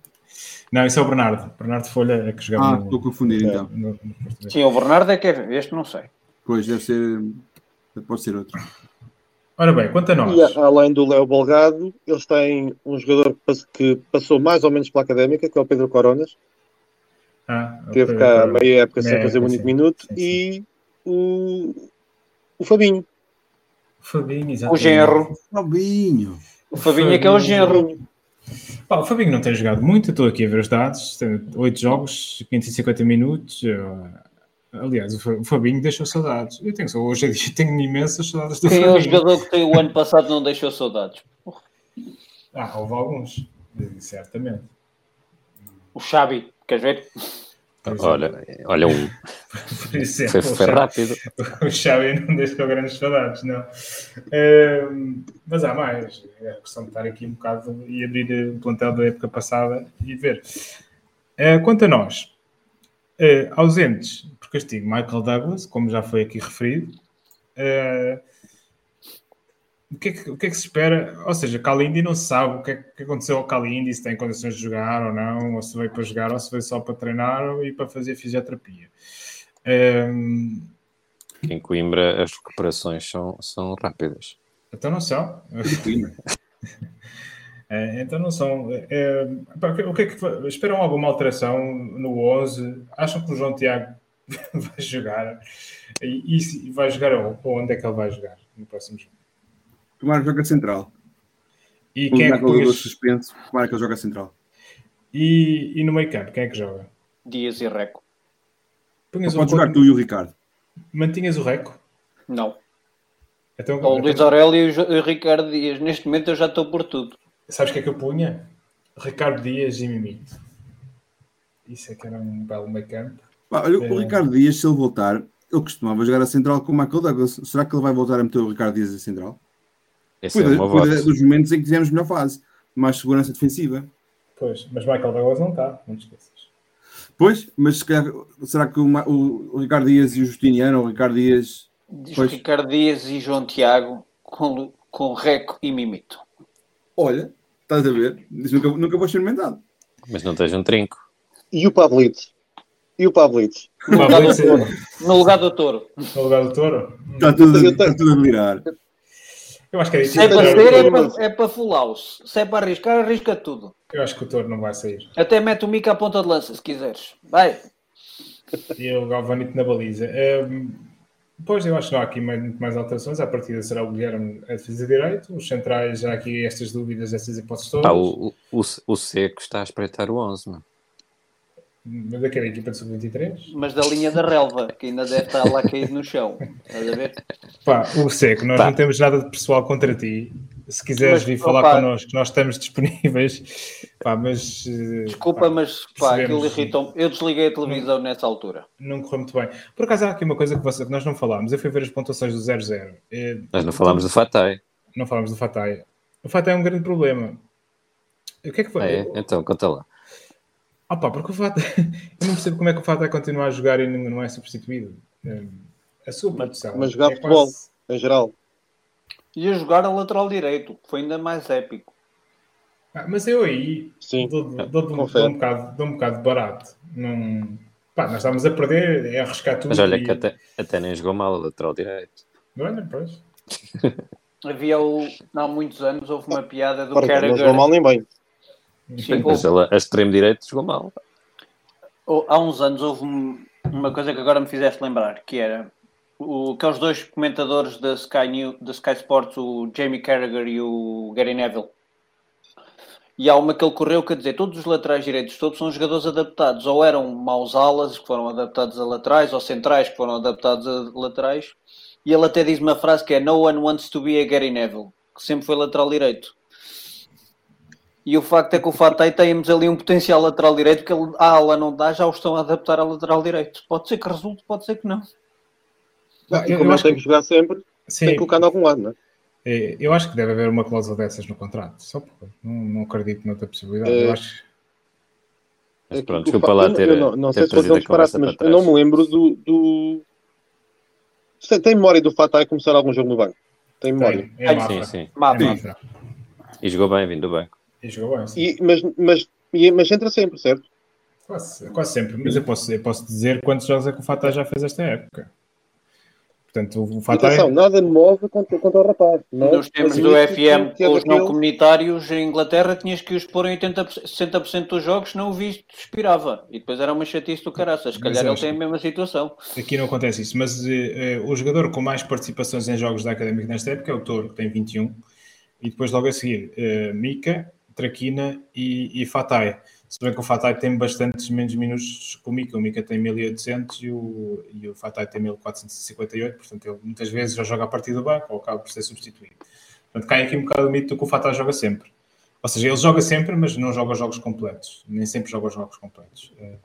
Não, isso é o Bernardo. Bernardo Folha é que jogava ah, no... estou a confundir então. No, no Sim, o Bernardo é que é... Este não sei. Pois, deve ser... Pode ser outro. Ora bem, quanto a nós. E além do Léo Bolgado, eles têm um jogador que passou mais ou menos pela académica, que é o Pedro Coronas. Ah, Teve cá meia época sem fazer um único minuto. Sim, sim. E o, o Fabinho. O Fabinho, exatamente. O Genro. Fabinho. O Fabinho é que é o Genro. o Fabinho não tem jogado muito, estou aqui a ver os dados. Tem 8 jogos, 550 minutos. Aliás, o Fabinho deixou saudades. Eu tenho, hoje em dia tenho imensas saudades do Quem Fabinho. Quem é o jogador que tem o ano passado não deixou saudades? Ah, houve alguns, certamente. O Xabi, queres ver? Olha, olha um. <laughs> Exemplo, foi, foi rápido. <laughs> O Xavi não deixou grandes saudades, não. Uh, mas há mais. É questão de estar aqui um bocado e abrir o plantel da época passada e ver. Uh, quanto a nós, uh, ausentes por castigo, Michael Douglas, como já foi aqui referido. Uh, o que, é que, o que, é que, se espera? Ou seja, Kalindi não sabe o que, é que aconteceu ao Kalindi, se tem condições de jogar ou não, ou se veio para jogar, ou se veio só para treinar e para fazer fisioterapia. Um... Em Coimbra as recuperações são, são rápidas. Então não são. é, <laughs> então não são. É, o que é que esperam alguma alteração no 11? Acham que o João Tiago <laughs> vai jogar? E, e vai jogar onde é que ele vai jogar no próximo jogo? Tomara que joga central. E quem é que punhas... suspenso, tomara que ele joga central. E, e no meio campo, quem é que joga? Dias e Reco. Punhas pode jogar tu e o Ricardo. Mantinhas o Reco? Não. Então, o Luís Aurélio e o Ricardo Dias. Neste momento eu já estou por tudo. Sabes o que é que eu punha? Ricardo Dias e Mimito. Isso é que era um belo meio campo. Olha, é... o Ricardo Dias, se ele voltar, ele costumava jogar a central com o Michael Douglas. Será que ele vai voltar a meter o Ricardo Dias a central? Esse cuida, é dos momentos em que tivemos melhor fase, mais segurança defensiva. Pois, mas Michael Douglas não está, não te esqueças. Pois, mas calhar, será que o, o, o, Ricardo Dias e o Justiniano, o Ricardo Dias. Diz pois... Ricardo Dias e João Tiago com, com Reco e Mimito. Olha, estás a ver? Isso nunca, nunca vou experimentado. Mas não tens um trinco. E o Pablito? E o Pablito? No, lugar do, no lugar do touro. No lugar do touro? Está tudo, está tudo a mirar. Eu acho que é Se é para ser, é para, é para full house. Se é para arriscar, arrisca tudo. Eu acho que o touro não vai sair. Até mete o Mica à ponta de lança, se quiseres. Vai. E o Galvanito na baliza. Um, pois, eu acho que não há aqui muito mais alterações. A partida será o Guilherme a defesa direito. Os centrais, já aqui estas dúvidas, estas hipóteses todas. Ah, o, o, o Seco está a espreitar o 11, mano. Mas daquela equipa de sub-23? Mas da linha da relva, que ainda deve estar lá caído no chão. Estás a ver? Pá, o Seco, nós pá. não temos nada de pessoal contra ti. Se quiseres mas, vir falar opa, connosco, nós estamos <laughs> disponíveis. Pá, mas. Eh, Desculpa, pá, mas pá, aquilo irritou Eu desliguei a televisão não, nessa altura. Não correu muito bem. Por acaso há aqui uma coisa que, você, que nós não falámos. Eu fui ver as pontuações do 0-0. Nós não falámos do Fatai. Não falámos do Fatai. O Fatai é um grande problema. O que é que foi? É, então, conta lá. Ah pá, porque o Fata. <laughs> eu não percebo como é que o Fata vai continuar a jogar e não é substituído. É, a sua produção. Mas jogar é futebol, quase... em geral. E a jogar a lateral direito, que foi ainda mais épico. Ah, mas eu aí Sim, dou, dou, dou, dou, um bocado, dou um bocado barato. Não... Pá, nós estamos a perder, é arriscar tudo. Mas olha e... que até, até nem jogou mal a lateral direito. Olha, pois. Havia o, há muitos anos houve uma piada do Carragher. Não jogou mal nem bem. Sim, mas ela, a extremo direito jogou mal. Há uns anos houve uma coisa que agora me fizeste lembrar, que era o, aqueles dois comentadores da Sky, New, da Sky Sports, o Jamie Carragher e o Gary Neville. E há uma que ele correu, quer dizer, todos os laterais direitos todos são jogadores adaptados. Ou eram maus alas, que foram adaptados a laterais, ou centrais, que foram adaptados a laterais. E ele até diz uma frase que é No one wants to be a Gary Neville, que sempre foi lateral direito. E o facto é que o Fatei temos ali um potencial lateral direito que ele, a ala não dá, já o estão a adaptar ao lateral direito. Pode ser que resulte, pode ser que não. não eu, como eu tem que jogar sempre, Sim. tem que colocar em algum lado, não é? é? Eu acho que deve haver uma cláusula dessas no contrato. Só porque não, não acredito noutra possibilidade. É... Eu acho mas pronto, desculpa lá ter. Eu não, não sei se um disparate, mas eu não me lembro do. do... Tem memória do Fatai começar algum jogo no banco? Tem memória? Tem, é sim, sim. É e jogou bem vindo do banco. E jogou bem. E, mas, mas, mas entra sempre, certo? Quase, quase sempre. Mas eu posso, eu posso dizer quantos jogos é que o Fatah já fez esta época. Portanto, o Fatah. Atenção, nada move contra, contra o rapaz. Não? Nos tempos do FM, com os não comunitários em Inglaterra, tinhas que os pôr em 80%, 60% dos jogos, não o visto, expirava. E depois era uma chatice do caraças. Se calhar ele tem a mesma situação. Aqui não acontece isso, mas uh, uh, o jogador com mais participações em jogos da Académica nesta época é o Toro, que tem 21. E depois, logo a seguir, uh, Mika, Traquina e, e Fatai. Se bem que o Fatai tem bastantes menos minutos que o Mika. O Mika tem 1800 e o, e o Fatai tem 1458, portanto ele muitas vezes já joga a partir do banco ou acaba por ser substituído. Portanto, cai aqui um bocado o mito que o Fatai joga sempre. Ou seja, ele joga sempre, mas não joga jogos completos. Nem sempre joga jogos completos. Eh,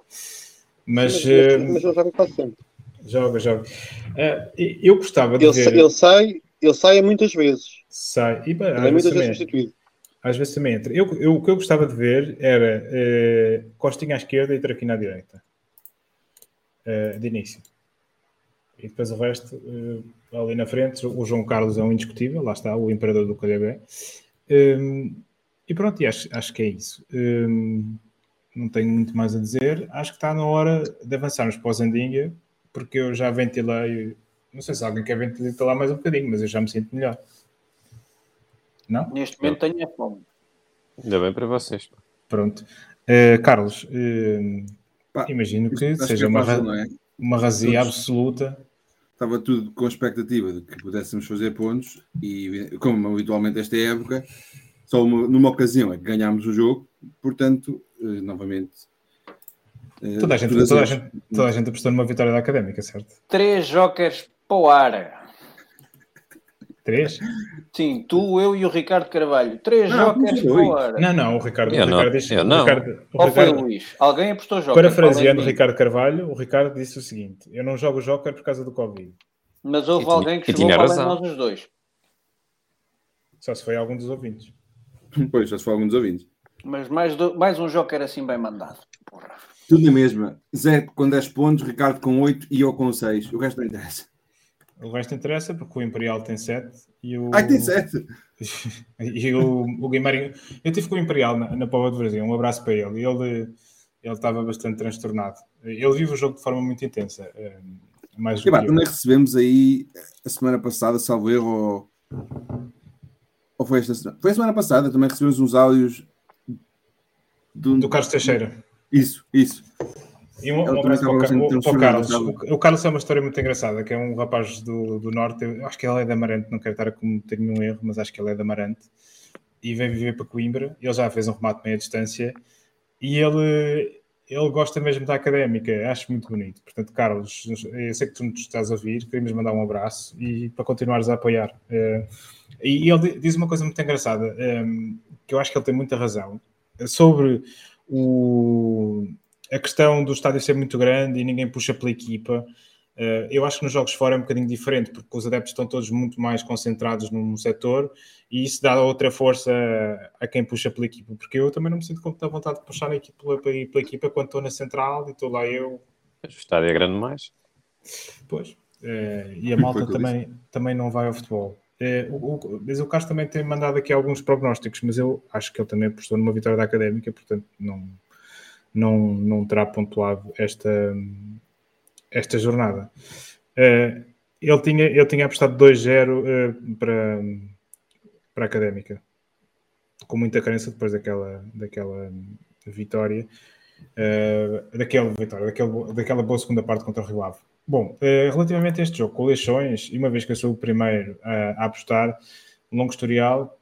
mas, mas, mas, mas ele joga quase sempre. Joga, joga. Eh, eu gostava de ele, ver... Ele sai, ele sai muitas vezes. Sai. E, bem, ele é muitas vezes substituído às vezes também entra. Eu, eu, o que eu gostava de ver era uh, Costinha à esquerda e Traquina à direita. Uh, de início. E depois o resto, uh, ali na frente, o João Carlos é um indiscutível, lá está, o imperador do KDB. Um, e pronto, e acho, acho que é isso. Um, não tenho muito mais a dizer. Acho que está na hora de avançarmos para o Zandinga, porque eu já ventilei. Não sei se alguém quer ventilar mais um bocadinho, mas eu já me sinto melhor. Não? Neste momento tenho a fome. Ainda bem para vocês. Pronto. Uh, Carlos, uh, Pá, imagino que seja que uma, fácil, é? uma razia Todos, absoluta. Estava tudo com a expectativa de que pudéssemos fazer pontos e, como habitualmente esta época, só uma, numa ocasião é que ganhámos o jogo, portanto, uh, novamente. Toda a, gente, toda, a gente, toda a gente apostou numa vitória da Académica, certo? Três jokers para o ar. Três? Sim, tu, eu e o Ricardo Carvalho. Três não, jokers fora. Não, não, o Ricardo. Eu o Ricardo disse, eu não. O Ricardo, o Ou Ricardo, foi o Luís? Alguém apostou joker? Parafraseando o Ricardo Carvalho, o Ricardo disse o seguinte: Eu não jogo joker por causa do Covid. Mas houve e alguém que chegou para nós os dois. Só se foi algum dos ouvintes. <laughs> Pois, só se foi algum dos ouvintes. Mas mais, do, mais um joker assim bem mandado. Porra. Tudo na mesma. Zé com 10 pontos, Ricardo com 8 e eu com 6. O resto não interessa. O resto interessa porque o Imperial tem 7 e o. Ai, tem 7! <laughs> e o, o Guimarães. Eu tive com o Imperial na, na Pova do Brasil. Um abraço para ele. Ele ele estava bastante transtornado. Ele vive o jogo de forma muito intensa. Eh, mais e, bah, também recebemos aí a semana passada, salvo erro, ou, ou foi esta semana? Foi a semana passada, também recebemos uns áudios do, do Carlos Teixeira. Isso, isso. E um, um abraço para, o, para o Carlos. O, o, Carlos é uma história muito engraçada, que é um rapaz do, do Norte, eu acho que ele é de Amarante, não quero estar a cometer nenhum erro, mas acho que ele é de Amarante, e veio viver para Coimbra, ele já fez um remate meia distância, e ele, ele gosta mesmo da académica, acho muito bonito. Portanto, Carlos, eu sei que tu nos estás a ouvir, queremos mandar um abraço e para continuares a apoiar. Uh, e ele diz uma coisa muito engraçada, ehm, que eu acho que ele tem muita razão, sobre o, a questão do estádio ser muito grande e ninguém puxa pela equipa. Uh, eu acho que nos jogos fora é um bocadinho diferente, porque os adeptos estão todos muito mais concentrados num setor e isso dá outra força a quem puxa pela equipa, porque eu também não me sinto com tanta vontade de puxar a equipa, pela, equipa quando estou na central e estou lá eu. O estádio é grande mais. Pois. Uh, e a malta também, também não vai ao futebol. O, o, mas o Carlos também tem mandado aqui alguns prognósticos, mas eu acho que ele também apostou numa vitória da Académica, portanto não, não, não terá pontuado esta, esta jornada. Uh, ele, tinha, ele tinha apostado 2-0 uh, para, para a Académica, com muita crença depois daquela, daquela vitória, uh, daquela vitória, daquela, daquela boa segunda parte contra o Rio Ave. Bom, relativamente a este jogo, com Leixões, e uma vez que eu sou o primeiro a, a apostar, longo historial,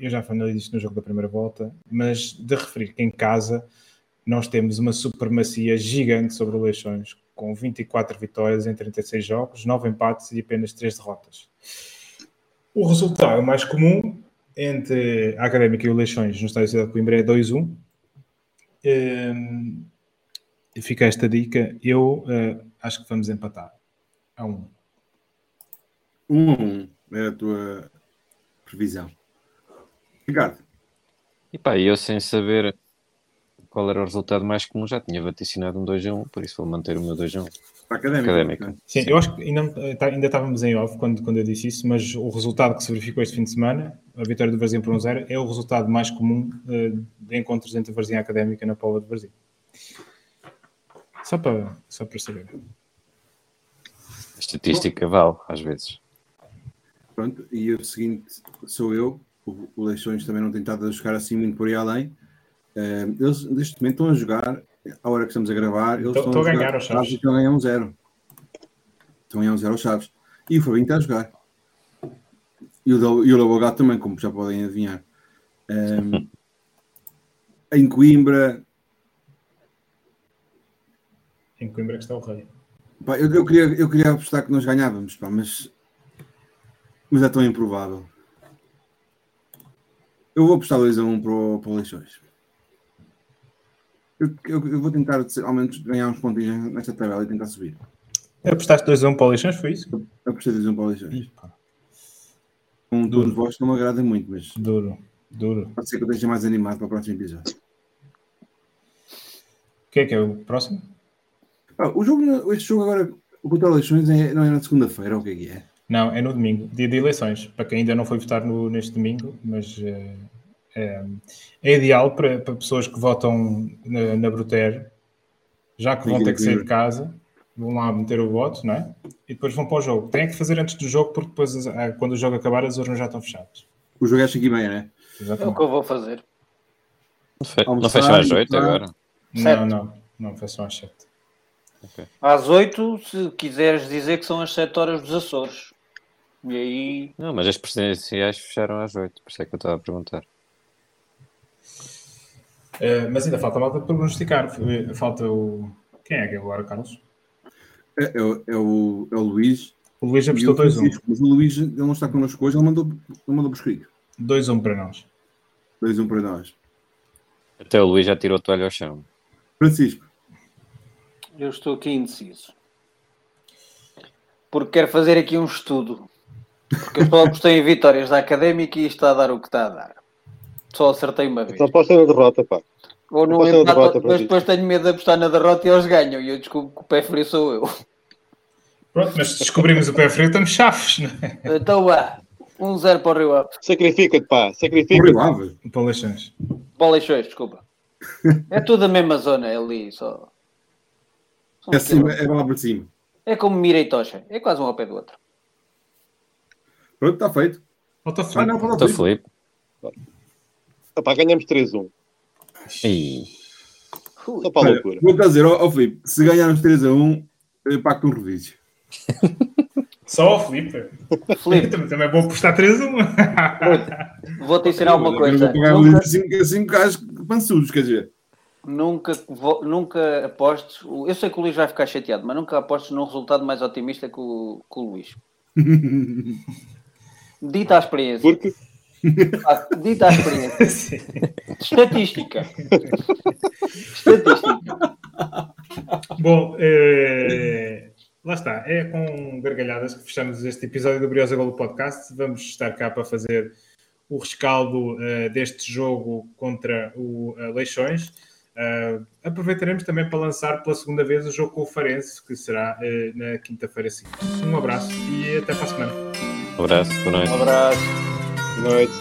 eu já falei disto no jogo da primeira volta, mas de referir que em casa nós temos uma supremacia gigante sobre o Leixões, com 24 vitórias em 36 jogos, 9 empates e apenas 3 derrotas. O resultado mais comum entre a Académica e o Leixões no estádio de Cidade de Coimbra é 2-1. Um, fica esta dica. Eu uh, acho que vamos empatar a 1. 1 a 1 é a tua previsão. Ricardo. E pá, eu sem saber qual era o resultado mais comum, já tinha vaticinado um 2 a 1, por isso vou manter o meu 2 a 1. Académica. Académica. Sim, Sim, eu acho que ainda, tá, ainda estávamos em off quando, quando eu disse isso, mas o resultado que se verificou este fim de semana, a vitória do Varzim por 1-0, é o resultado mais comum uh, de encontros entre Varzim e Académica na Paula de Varzim. Só para, só para saber. A estatística Bom, vale, às vezes. Pronto, e o seguinte sou eu. O, o Leixões também não tem estado a jogar assim muito por aí além. Uh, eles neste momento estão a jogar, à hora que estamos a gravar, eles estão, estão a, ganhar os Chaves. Estão a ganhar um zero. Estão a ganhar um zero aos Chaves. E o Fabinho está a jogar. E o, e o Lobo também, como já podem adivinhar. Um, <laughs> em Coimbra. Em Coimbra que está o rei. Pá, eu, eu, queria, eu queria apostar que nós ganhávamos, pá, mas, mas é tão improvável. Eu vou apostar 2 a 1 um para o, para o Leixões. Eu, eu, eu, vou tentar ao menos ganhar uns pontinhos nesta tabela e tentar subir. Apostaste 2 a 1 um para o Leixões, foi isso? Eu apostei 2 a 1 um para o Leixões. Um duro de voz não me agrada muito, mas. Duro, duro. Pode ser que eu esteja mais animado para o próximo episódio. O que é que é o próximo? Ah, o jogo, este jogo agora, o contra eleições, é, não é na segunda-feira, ou o que é que é? Não, é no domingo, dia de eleições. Para quem ainda não foi votar no, neste domingo, mas uh, é, é, ideal para, para, pessoas que votam na, na Bruter, já que vão ter que sair de casa, vão lá meter o voto, não é? E depois vão para o jogo. Têm que fazer antes do jogo, porque depois, eh, quando o jogo acabar, as urnas já estão fechadas. O jogo é às 5 e meia, não é? Exatamente. É o que eu vou fazer. Não fecham às 8 agora? Não, não, não, fecham às 7. Okay. Às 8, se quiseres dizer que são as 7 horas dos Açores. E aí. Não, mas as presidenciais fecharam às 8, por isso é que eu estava a perguntar. Uh, mas ainda falta a malta para prognosticar. Falta o. Quem é que é agora, Carlos? É, é, é, o, é o Luís. O Luís apostou 2-1. Um. Mas o Luís ele não está connosco hoje, ele mandou, ele mandou por escrito. 2-1 um para nós. 2-1 um para nós. Até o Luís já tirou a toalha ao chão. Francisco. Eu estou aqui indeciso. Porque quero fazer aqui um estudo. Porque eu só apostei em vitórias da Académica e está a dar o que está a dar. Só acertei uma vez. Só aposta na derrota, pá. Ou na empate, derrota para mas depois tenho medo de apostar na derrota e eles ganham. E eu desculpo que o pé frio sou eu. Pronto, mas se descobrimos o pé frio, estamos chaves, não é? Então vá. 1-0 para o Rio Ave. Sacrifica-te, pá. Por Sacrifica-te. Ave. Para Leixões. Boleixões, desculpa. É tudo a mesma zona é ali, só. É, cima, é lá para cima. É como Mira e Tocha. É quase um ao pé do outro. Pronto, está feito. Falta Ah, Felipe. não, para Estou Felipe. Pá, ganhamos 3-1. Ih, Ui. Só para a loucura. Vou-te a dizer, ó ó, Filipe, se ganharmos 3 a 1, eu pacto um rodízio. <laughs> Só o Felipe. Filipe, Também, <laughs> também é bom postar 3 a 1. vou-te ensinar uma Eu coisa. vou pagar Nunca, 5 5 gajos pançudos, quer dizer. nunca, vo- nunca apostes. Eu sei que o Luís vai ficar chateado, mas nunca apostes num resultado mais otimista que o, que o Luís. <laughs> Dita a experiência. Porque Ah, Dita a experiência. <laughs> Estatística. Estatística. Bom, eh, lá está. É com gargalhadas que fechamos este episódio do Briosa Golo Podcast. Vamos estar cá para fazer o rescaldo eh, deste jogo contra o eh, Leixões. Uh, aproveitaremos também para lançar pela segunda vez o jogo com o Farense, que será uh, na quinta-feira 5. Um abraço e até para a semana. Um abraço, boa noite. Um abraço, boa noite.